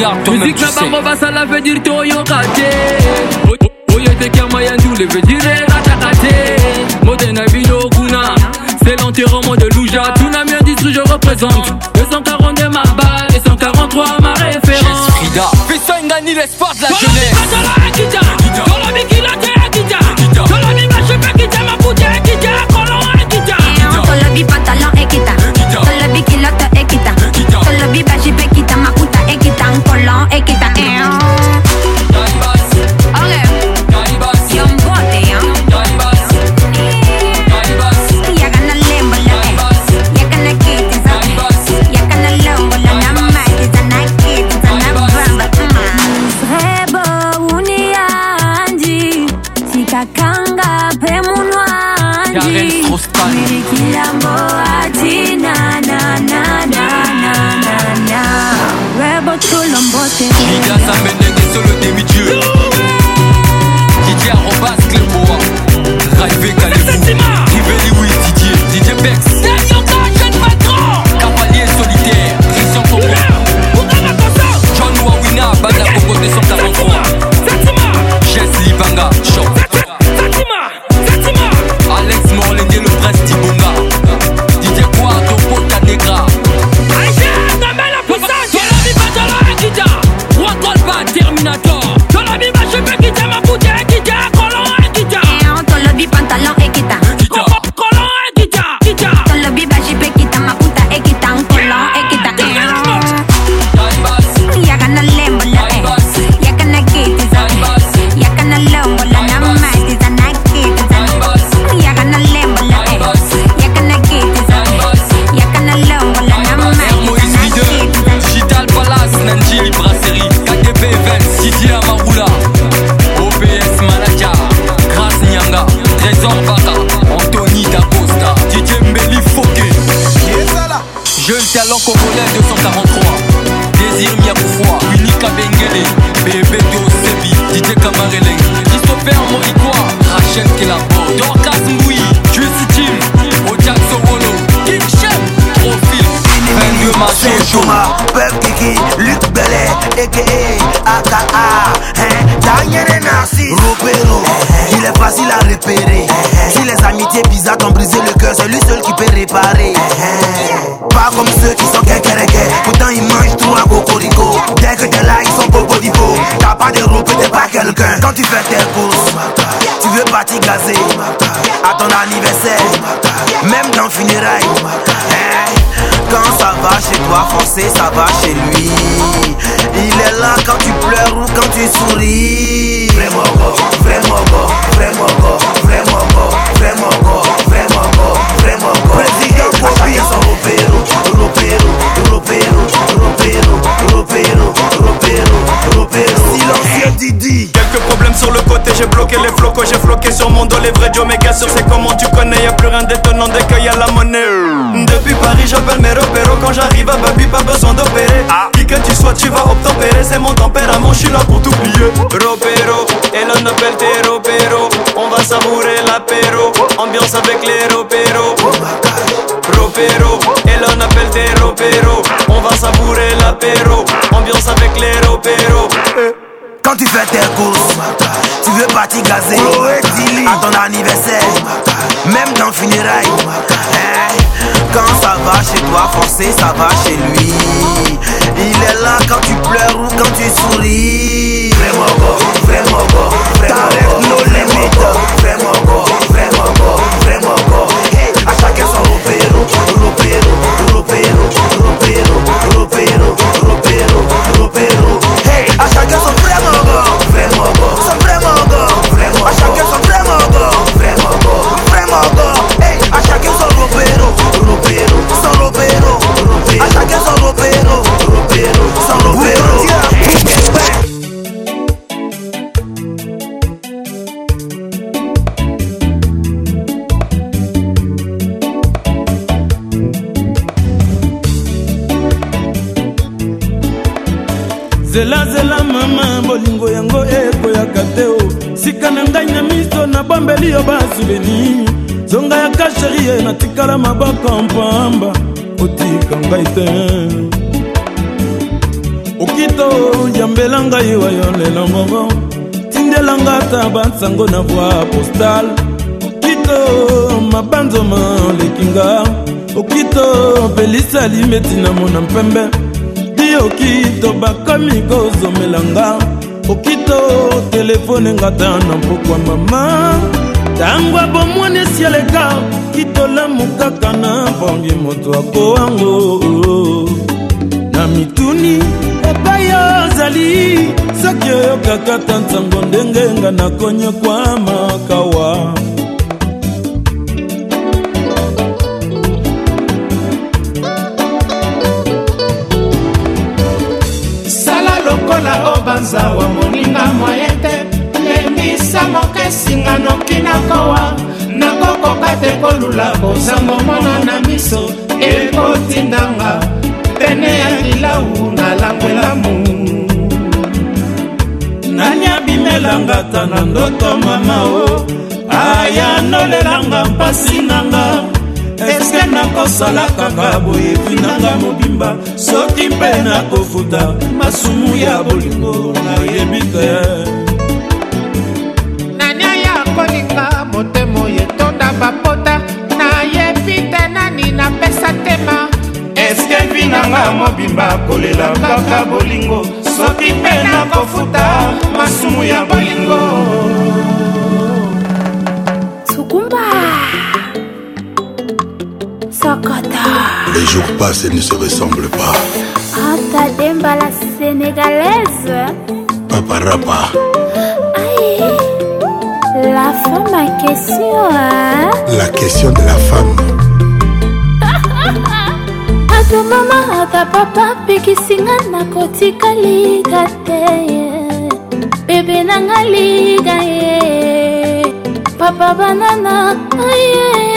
milliards, toi-même tu sais. Musique na bango basala veut dire toyoka te. parti gazé à ton anniversaire, même dans le funérail. Quand ça va chez toi, français, ça va chez lui. Il est là quand tu pleures ou quand tu souris. Vraiment encore vraiment encore vraiment encore vraiment vraiment vraiment vraiment Président Didi problème sur le côté, j'ai bloqué les flocos, j'ai floqué sur mon dos les vrais Joe c'est comment tu connais, Y'a plus rien d'étonnant dès qu'il y a la monnaie. Depuis Paris, j'appelle mes repères quand j'arrive à baby pas besoin d'opérer. Ah. Qui que tu sois, tu vas obtempérer, c'est mon tempérament, je suis là pour tout t'oublier. Ropero, Elon appelle tes ropero, on va savourer l'apéro, ambiance avec les ropero. Ropero, Elon appelle tes ropero, on va savourer l'apéro, ambiance avec les ropero tu fais tes courses, tu veux pas t'y gazer à ton anniversaire, même dans le funérail. Hein. Quand ça va chez toi, forcé, ça va chez lui. Il est là quand tu pleures ou quand tu souris. Vraiment beau, vraiment beau, vraiment vraiment bombeli yo basuveni zonga ya kasherie natikala maboko mpamba otika ngai te okito yambela ngai wayo lelo moko tindelanga ata bansango na voi postale okito mabanzoma olekinga okito pelisa limeti na mona mpembe di okito bakomi kozomelanga okito telefone ngata na mpokwa mama ntango abomwani esi eleka kitolamu kaka na bongi moto akowango na mituni epai ozali soki oyokaka ta ntango ndenge nga nakonyekwamaka mazawa moninga mwaye te ndemisa moko esinga noki nakowa nakokoka te kolula kozango mona na miso ekotindanga pene ya lilau nalangwelamu naniabimelanga ta na ndoto mama o ayanolelanga mpasi nanga eske nakosala kaka boyebi nanga mobimba soki mpe nakofuta masumu ya bolingo nayebi te nani aya kolinga motemo yetonda bapota nayebi te nani napesa tema eske vi nanga mobimba kolela kaka bolingo soki mpe nakofuta masumu ya bolingo Sakata. Les jours passent et ne se ressemblent pas. Anta Demba la sénégalaise. Papa Rapa. Aïe. La femme à question. Hein? La question de la femme. ata mama ata papa pikisinga nakotika liga te bebe nanga liga ye papa banana aye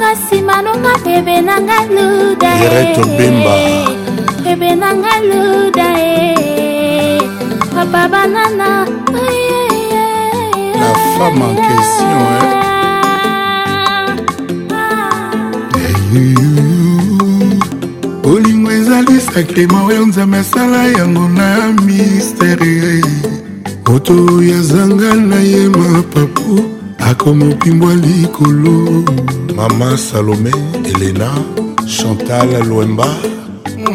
nanga nsima nonga pebe na nga luda pebe na nga luda eh. papa banana eh, eh, la femme en question ah. olingo ezali sakrema oyo nzambe asala yango na mistere moto oyo azanga na ye mapapu akomopimbwa likolo Maman Salomé, Elena, Chantal Lwemba ntango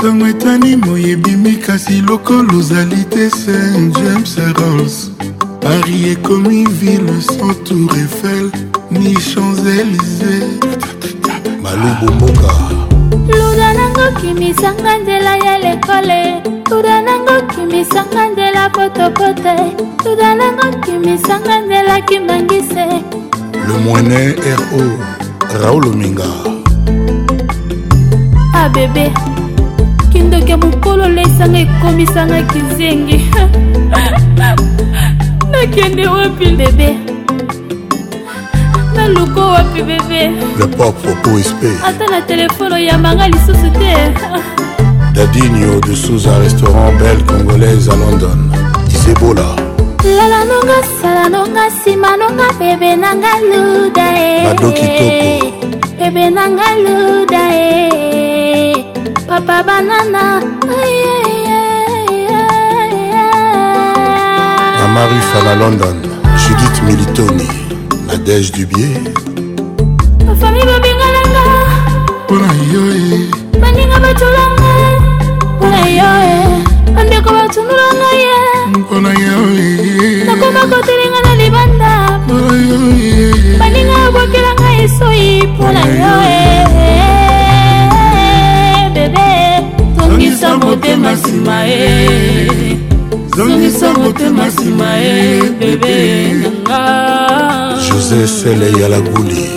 hmm. mm. etani moyebimi kasi lokolo ozali te saint james rolls paris ekomi ville sans tour eiffel ni champs-élysé malubu mboka luda nango kimisanga nzela ya lekole luda nango kimisanga nzela potopote luda nango kimisanga nzela kimangise le moinet ro raoul ominga abebe ah, kindoki ya mokolo lesanga ekomisangaki zengi nakende wapi bebe naluka wapi bebe le propre pour espe ata na telefone oyambanga lisusu te dadigno de souza restaurant belle congolaise à london disebola lela nonga sala nonga nsima nonga bebe nanga luda e bebe nanga luda e papa banana amarifa na london judith militoni nadege dubier bafami babingananga mpona yoe baninga batolanga mpona yoe bandeko batunulanga ye mpona yo eh. nakoma kotelenga na libanda baninga obwakelanga esoi mpona yo eh. bebe tongisa motema nsima e zongisa motema nsima e bebe nanga josé sele ya laguli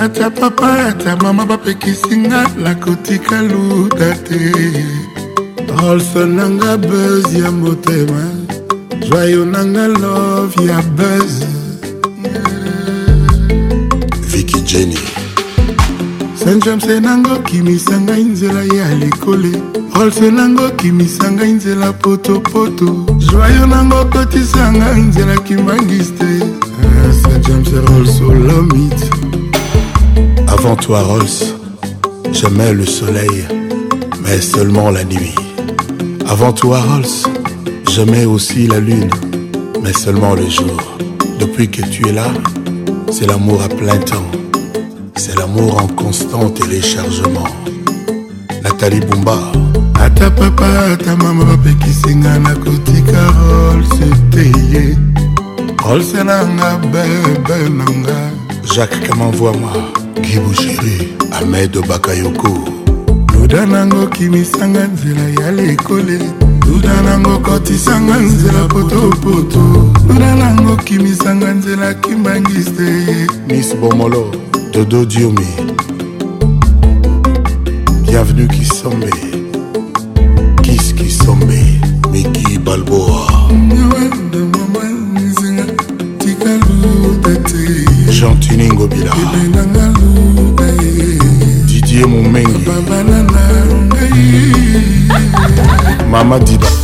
ata papa ata mama bapekisinga nakotika luda te olsonanga bes ya motema joyo nanga love ya baz viki jenny sanjamse nango kimisa ngai nzela ya lekole rolse nango kimisa ngai nzela potopoto joyo nango kotisa ngai nzela kimbangiste eh, sanjamse rolse olomite avant toi rolse j'aimais le soleil mais seulement la nuit avant toi rolse J'aimais aussi la lune, mais seulement le jour. Depuis que tu es là, c'est l'amour à plein temps. C'est l'amour en constant téléchargement. Nathalie Bumba. ta papa ta mama bapekisi nga nakotika rolse te rolse na nga bebe comment vois moi, kamanvoama gibusheri Ahmed bakayoko qui nango Kimi nzela ya lekole duda nango kotisanga nzela potopoto duda nango kimisanga nzela kimbangiste mis bomolo dodo diomi bienvenue kisombe kis kisombe miki balboa jean tuningo bila didier momengi mama dida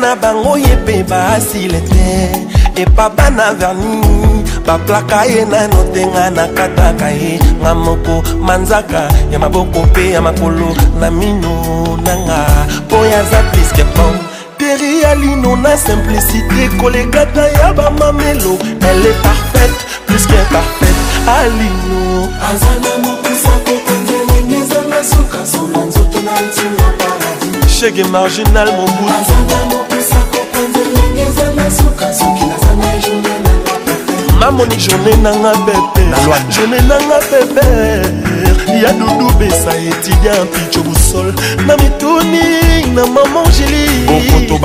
na bango ye mpe baasile te epapa na verni baplaka ye nano te nga nakataka ye nga moko manzaka ya maboko mpe ya makolo na mino nanga mpo yaza piske pom teri ya lino na simplicité kolekata ya bamamelo ele parfaite pluske parfaite alino aza na mopesa kokondelengeza na suka sola nzoto na ntina shege marginal mobutu mamoni journe nanga beper journe nanga beper ya dudu besa etudiant picho busu sol na mituni na mama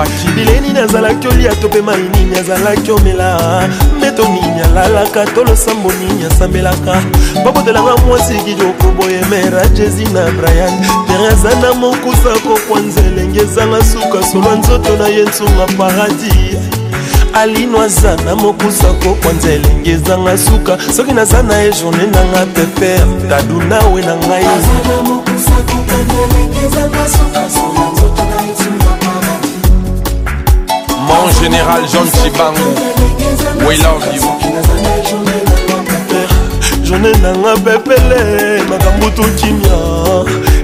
angelibileni nazalaki olia to mpe mai nini azalaki omela mbeto nini alalaka to losambo nini asambelaka babotelanga mwasi kitoko boyemera jesi na brian ter aza na mokusa kokwa nzelenge ezanga suka solwa nzoto na ye nsunga paradis alino aza na mokusa kokwanza elenge ezanga suka soki naza na ye journe nanga peper tadunawe na ngai Mon général John Chibangu We love you journée nanga pepele makambo tokimia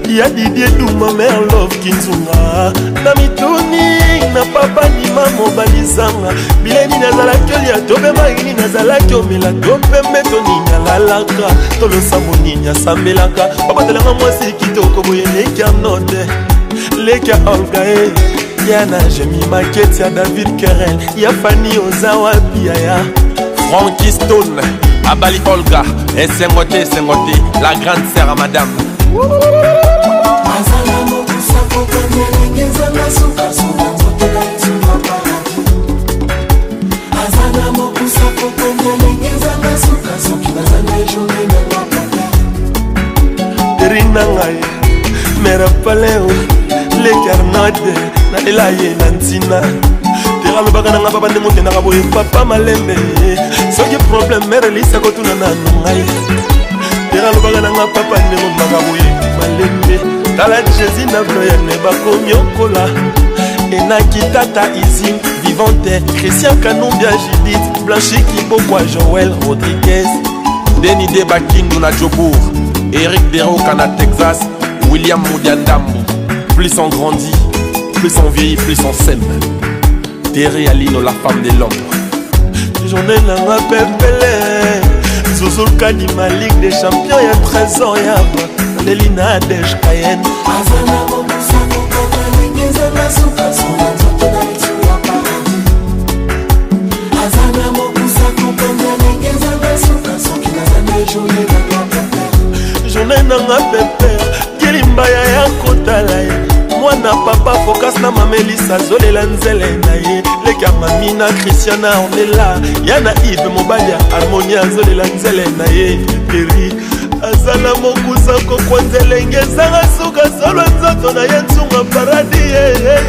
ya didie duma mer love kinzunga na mituni na papa ndima mobalizanga bileni nazalaki olia tobe maini nazalaki omela to pembe toninya lalaka tolosa moninya asambelaka babatelanga mwasi kitoko boye lekia note lekia olgae eh. ya na jemi makete ya david kerel ya fani oza wapi yaya franki stone abali olga esengo te esengo te la grande sere a madame okangelengezanga sukasuka nzotela nzuma paradi aza na mokusa kokangelengezanga suka soki nazanga journe na mapata erinanga ye mera paleo lekarnade nalela ye na ntina tera alobaka na nga papa nde motendaka boye papa malembe soki probleme mere elisa kotuna na nongai tera alobaka na nga papa nde momaka boye malembe tala jésus na bloyane bakomi okola enaki tata izi vivante christian kanumbia judith blanchi kibokwa joel rodriguez deni de bakindu na jobour eric deroka na texas william modiandambu plus on grandit plus on vieillit plus on sème terre alino la femme de l'homme journée nanga pepele zuzulukani maligue des champions ya trésor ya asepeleli na dej kayen journée nanga pepe kilimbaya ya kotala ye mwana papa fokas na mamelisa azolela nzele na ye leki ya mami na christiana ornela ya na ive mobali ya harmonie azolela nzele na ye peri azala mokusa kokwanza elenge ezanga suka solo nzoto na ye ntunga paradi yeyeye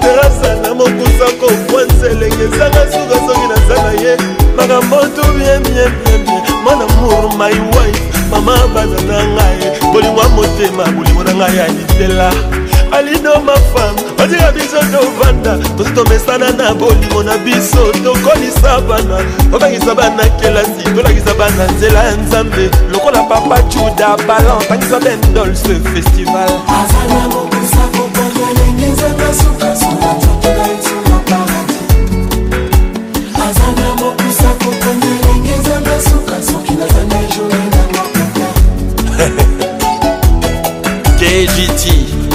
terasana mokusa kokwanza elenge ezanga suka soki naza na ye makambo tu byemyemyemye mwana mur my wife mama baza na ngai bolingwa motema bolingo na ngai ya litela alido mafam otika biso tovanda tosi tomesana na bolimo na biso tokolisa bana tobangisa bana kelasi tolakisa bana nzela ya nzambe lokola papa juda balan tangisa bendol ce festival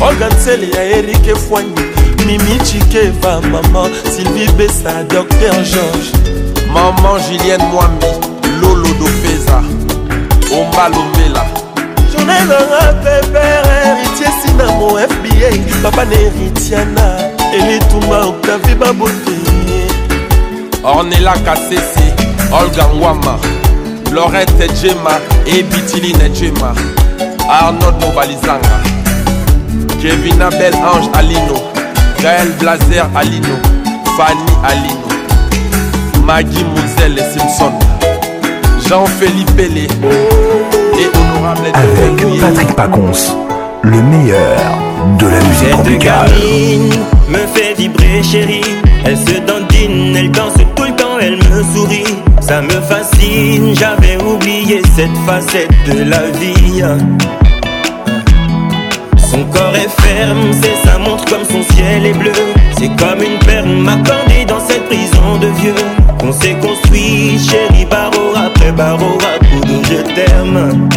organsele ya erike fwanyi mimi chikeva maman sylvie besa docteur george maman julienne mwambi lolo dofeza omba lombela jonelanga pepere héritier sinamo fba papa na héritiana elitumba octavi babote ornela kasese olga ngwama lorette jema ebitiline jema arnold mobalizanga vu Belle Ange Alino, Gaël Blazer Alino, Fanny Alino, Maggie Moselle et Simpson, Jean-Philippe Pellé et Honorable Avec Patrick Pacons, le meilleur de la musique tropicale. me fait vibrer chérie, elle se dandine, elle danse tout le temps, elle me sourit. Ça me fascine, j'avais oublié cette facette de la vie. Son corps est ferme, c'est sa montre comme son ciel est bleu. C'est comme une perle m'accordée dans cette prison de vieux. On s'est construit, chérie, barreau après barreau, à coup je t'aime.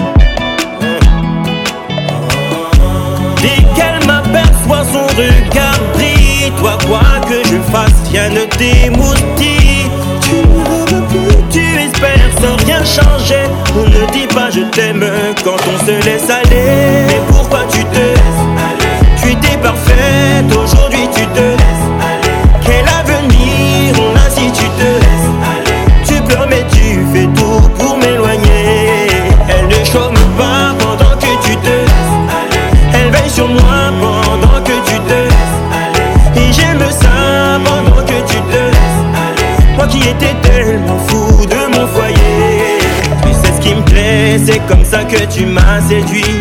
Dès qu'elle m'aperçoit son regard brille, toi quoi que je fasse, rien ne t'émoustille. Tu ne veux plus, tu espères sans rien changer. On ne dit pas je t'aime quand on se laisse aller tu te laisses Tu étais parfaite, aujourd'hui tu te laisses aller. Quel avenir on a si tu te laisses aller. Tu pleures mais tu fais tout pour m'éloigner. Elle ne chôme pas pendant que tu te laisses aller. Elle veille sur moi pendant que tu te laisses aller. Et j'aime ça pendant que tu te laisses aller. Moi qui étais tellement fou de mon foyer. Tu sais ce qui me plaît, c'est comme ça que tu m'as séduit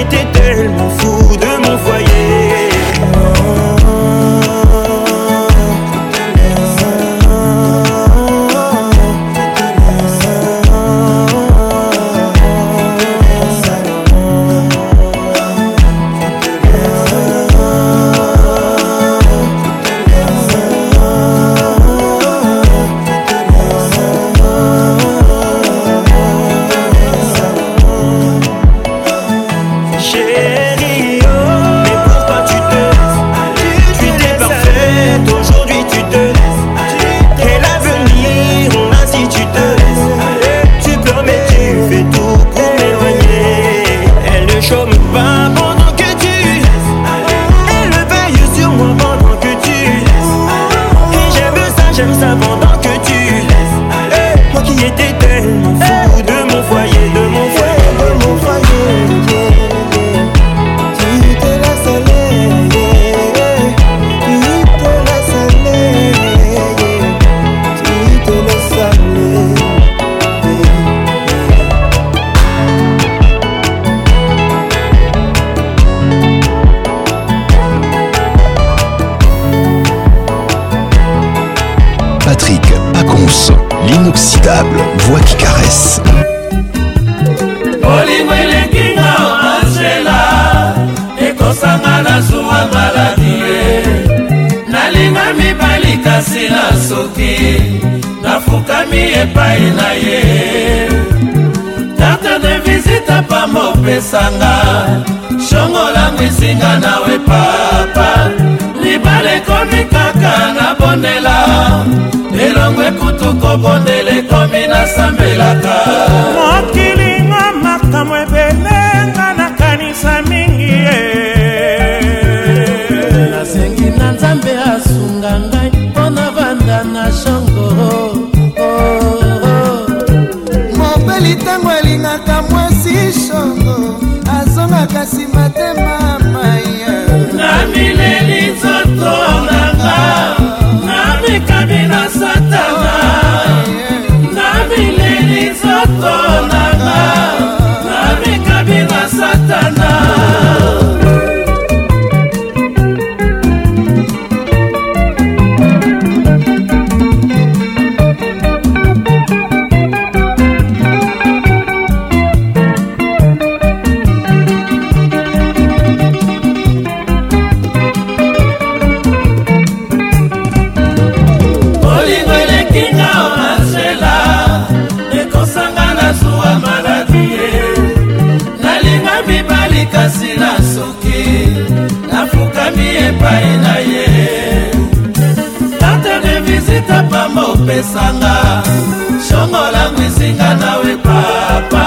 était tellement fou inoxydable, voix qui caresse. bolingo elekinga angela ekosanga nazuwa maladi ye nalinga mibali kasi nasoki nafukami epai na ye karte de visite pamba opesanga shongolango esinga nawe papa libala ekomi kaka na bondela ntango ekutu kobondela ekomi nasambelaka mokilinga makambo ebele epai na ye tata de visita pamba opesanga shongolango esinga nawe papa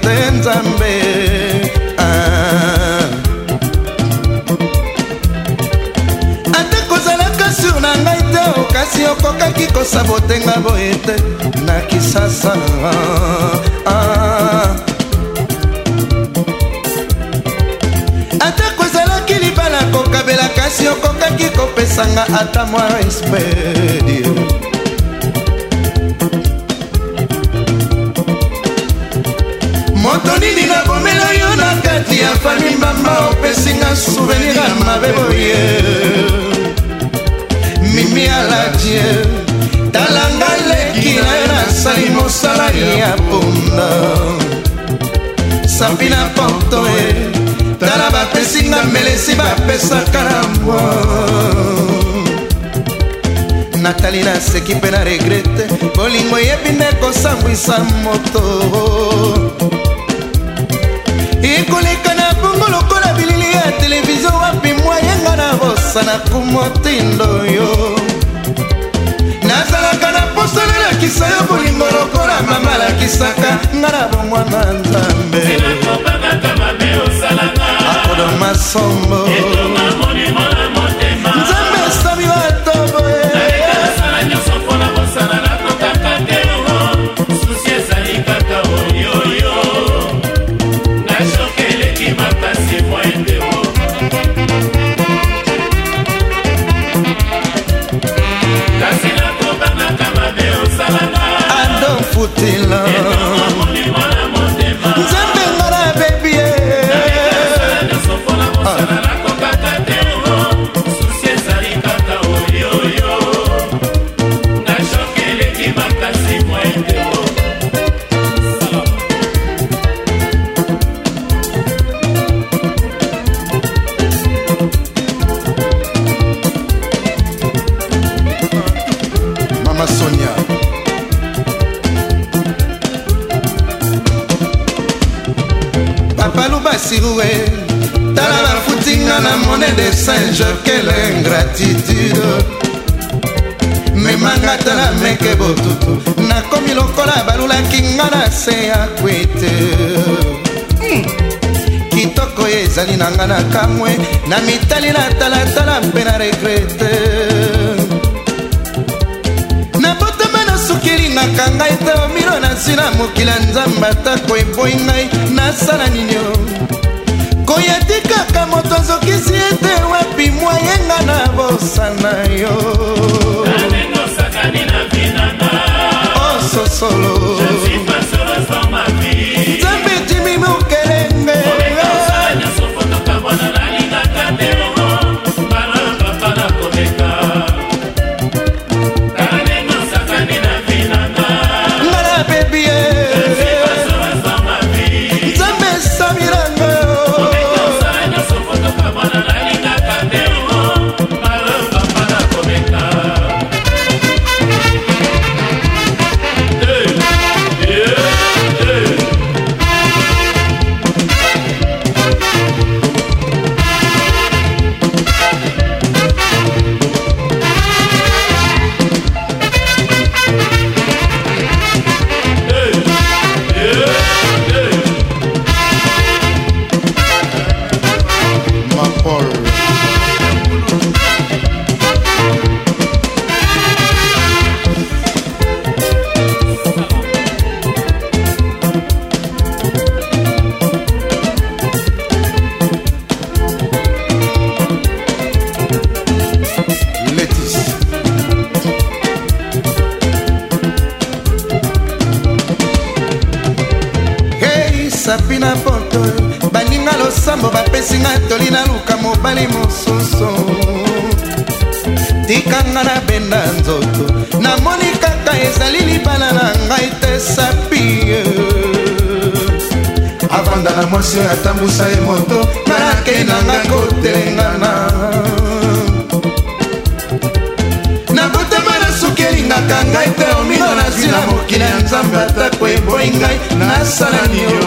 te nzambe eh. ata kozalaka sur na ngai te kasi okokaki kosabotenga boye te na kisasa ata ah. kozalaki libala kokabela kasi okokaki kopesanga ata mwa respedi moto nini nakomela yo na kati ya fami mama opesinga souvenir ya mabe boye mimi aladie talanga leki na yo nasali mosala ya ponda sampi na porto e tala bapesinga melesi bapesaka na mbwa natali naseki mpe na regrete bolingo eyebi nde kosambwisa moto ekoleka na bongo lokola bilili ya televizio wapi mwa yenga na bosana kumotindo yo nazalaka na posa nalakisa yo bolingo lokola mama alakisaka nga na bongwana nzambe akodoma sombo se ya kwete hmm. kitoko oyo ezali na ngai na kamwe na mitali na talatala mpe na regrete nabotama na suki elingaka ngai te omilo nazwi na mokila nzambe atako eboyi ngai nasala ninio koya ti kaka moto azokisi ete wapi mwayenga na bosana yo ososolo oh, Paris. nanga atambusa ye moto nakendanga kotelengana nabotama na suki elingaka ngai te omino nasila mokili ya nzambe atako eboyi ngai nasalani yo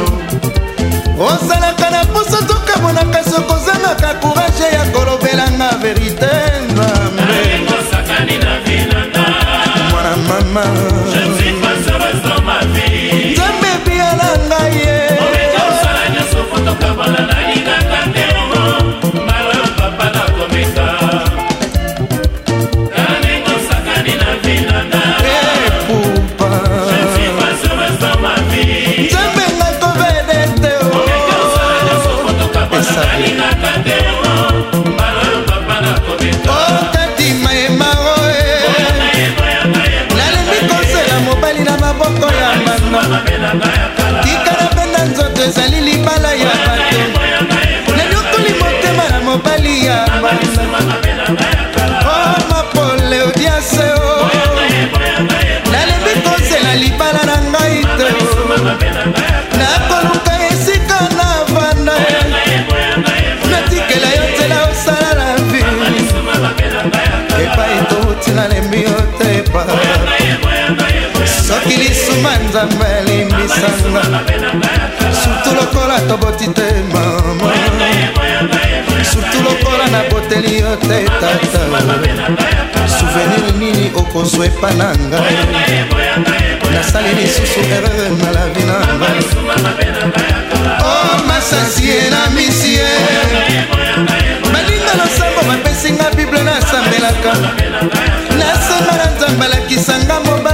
nzambe alimbisanga surtu lokola toboti te mama surtu lokola naboteli yo te tata souvenir nini okozwa epa na ngai nasali lisusu erreur na la vi na ngai o oh, masasi enamisi ye baninga losambo bapesinga bible nasambelaka nasomba na nzambe alakisanga moba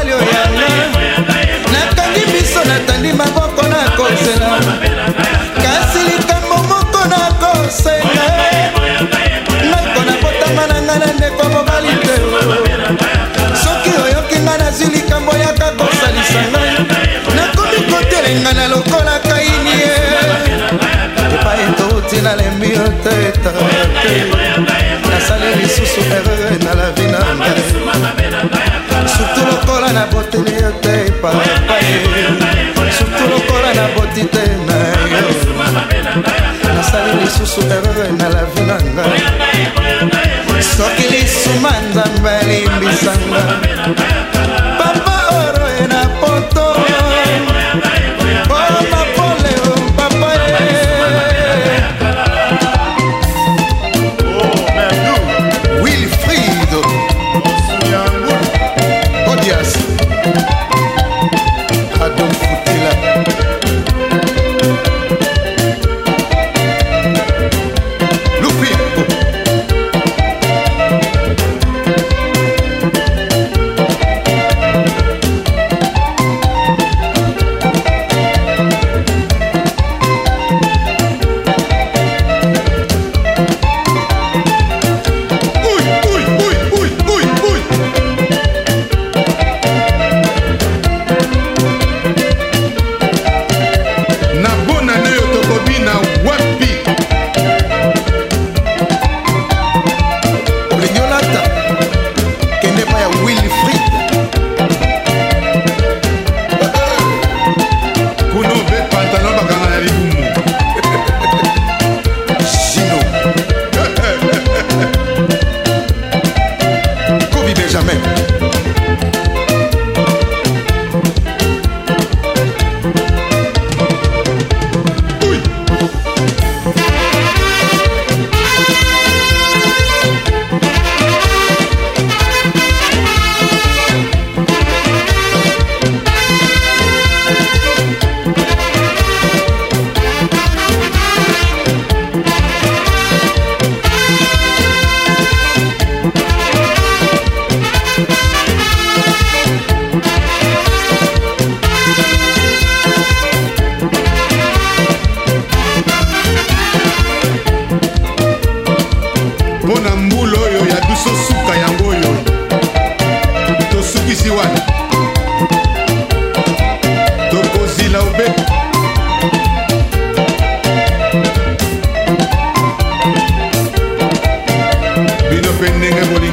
lisusu erreur na la vie na nga soki lisuma nzambe alimbisanga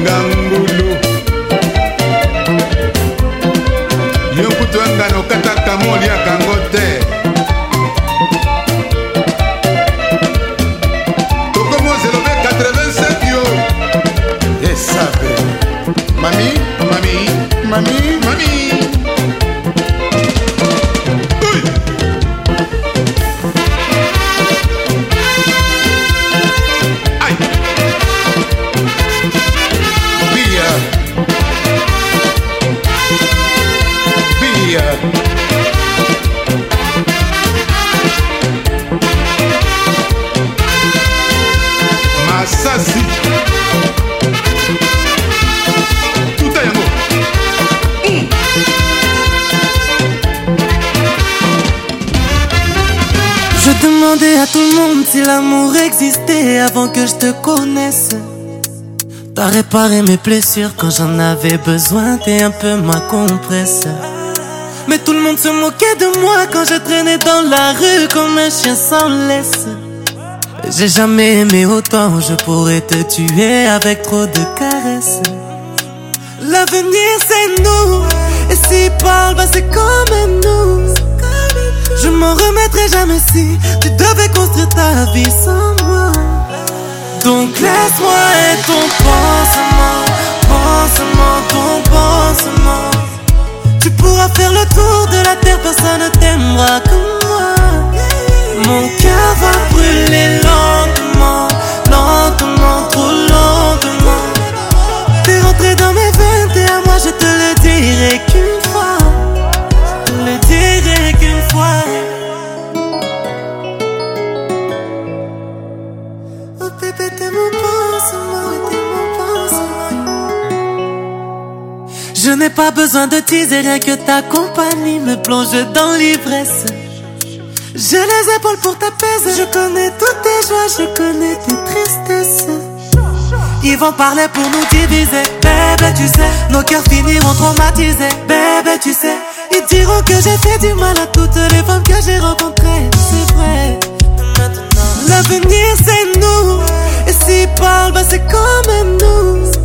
Цыган Et mes blessures quand j'en avais besoin. T'es un peu ma compresse. Mais tout le monde se moquait de moi quand je traînais dans la rue comme un chien sans laisse. J'ai jamais aimé autant, je pourrais te tuer avec trop de caresses. L'avenir c'est nous, et si parle, bah c'est quand même nous. Je m'en remettrai jamais si tu devais construire ta vie sans moi. Donc laisse-moi être ton pansement, pansement, ton pansement. Tu pourras faire le tour de la terre, personne ne t'aimera comme moi. Mon cœur va brûler lentement. J'ai pas besoin de teaser, rien que ta compagnie me plonge dans l'ivresse. J'ai les épaules pour t'apaiser, je connais toutes tes joies, je connais tes tristesses. Ils vont parler pour nous diviser, bébé tu sais, nos cœurs finiront traumatisés, bébé tu sais. Ils diront que j'ai fait du mal à toutes les femmes que j'ai rencontrées, c'est vrai. L'avenir c'est nous, et s'ils parlent, bah c'est comme nous.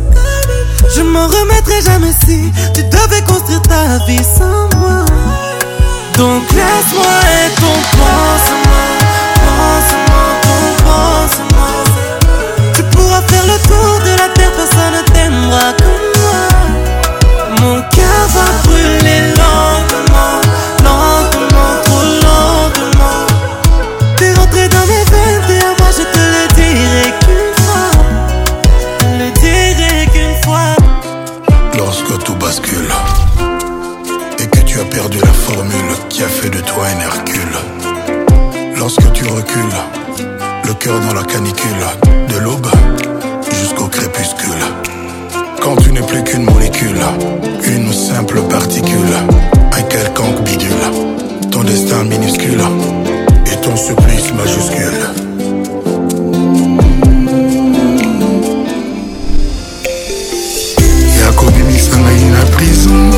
Je m'en remettrai jamais si tu devais construire ta vie sans moi. Donc laisse-moi être ton pansement, pansement, ton pansement. Tu pourras faire le tour de la terre, personne ne t'aimera comme le cœur dans la canicule, de l'aube jusqu'au crépuscule. Quand tu n'es plus qu'une molécule, une simple particule, un quelconque bidule, ton destin minuscule et ton supplice majuscule. Jacobi in a prison,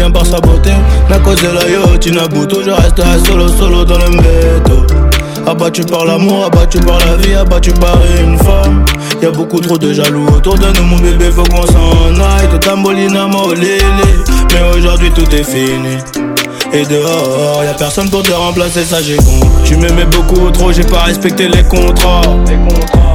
viens par saboter La cause de la yo, tu n'as je resterai solo, solo dans le métro Abattu par l'amour, abattu par la vie, abattu par une femme Y'a beaucoup trop de jaloux autour de nous, mon bébé, faut qu'on s'en aille Tout tambolina, lili mais aujourd'hui tout est fini Et dehors, y'a personne pour te remplacer, ça j'ai con. Tu m'aimais beaucoup trop, j'ai pas respecté les contrats.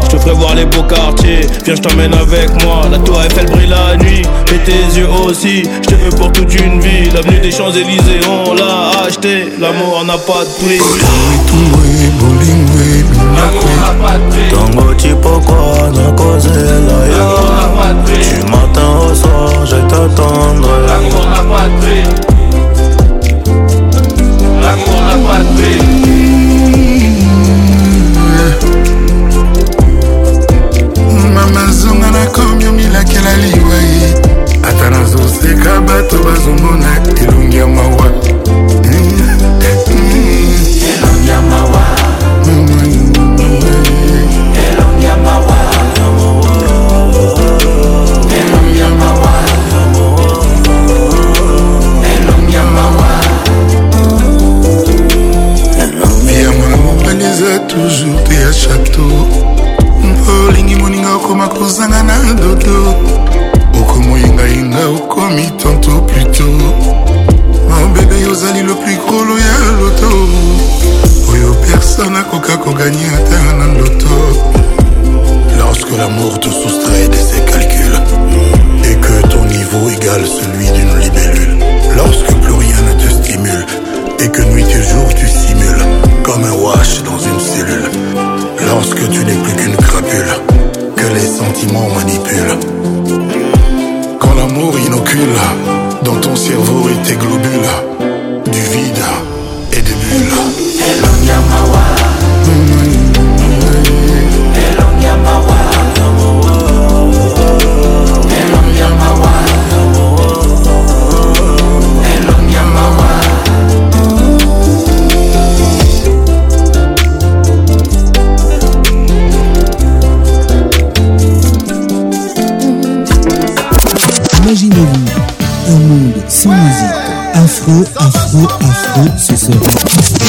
Je te ferai voir les beaux quartiers, viens, je t'emmène avec moi. La tour Eiffel brille la nuit, mets tes yeux aussi. Je te veux pour toute une vie. L'avenue des Champs-Élysées, on l'a acheté. L'amour n'a pas de prix. Tango tipo na la yo Du matin au soir je t'attendrai L'amour n'a pas de matwe mama zonga nakomi omilakela liwai ata nazoseka bato bazomona elongi ya mawa toujours te ya chaque tour olingi moninga okoma kozanga na dodo okomoyengayenga okomi tanto pluto mabebe ozali le plus grolo ya loto oyo personne akoka koganye ata na loto. lorsque l'amour te soustrait de ses calculs et que ton niveau égale celui d'une libellule lorsque plus rien et que nuit et jour tu simules comme un wash dans une cellule. Lorsque tu n'es plus qu'une crapule que les sentiments manipulent. Quand l'amour inocule dans ton cerveau et tes globules du vide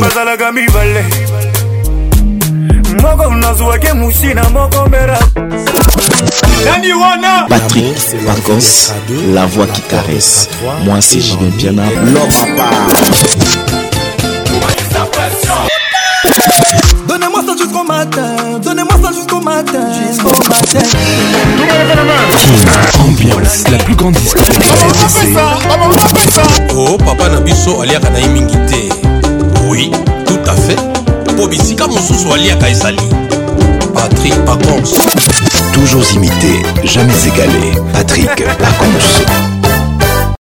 bazalaka mibale moko nazwaki musi na moko mbera nani wana patrik pacos la voix qui caresse moi c'est julien piana lopapa Donnez-moi ça jusqu'au matin, donnez-moi ça jusqu'au matin, jusqu'au matin. platine ambiance la plus grande discothèque o oh, papa na biso aliaka na ye mingi te oui tout à fait mpo bisika mosusu aliaka ezali patrik pacons toujours imité jamais égalé patrik pacons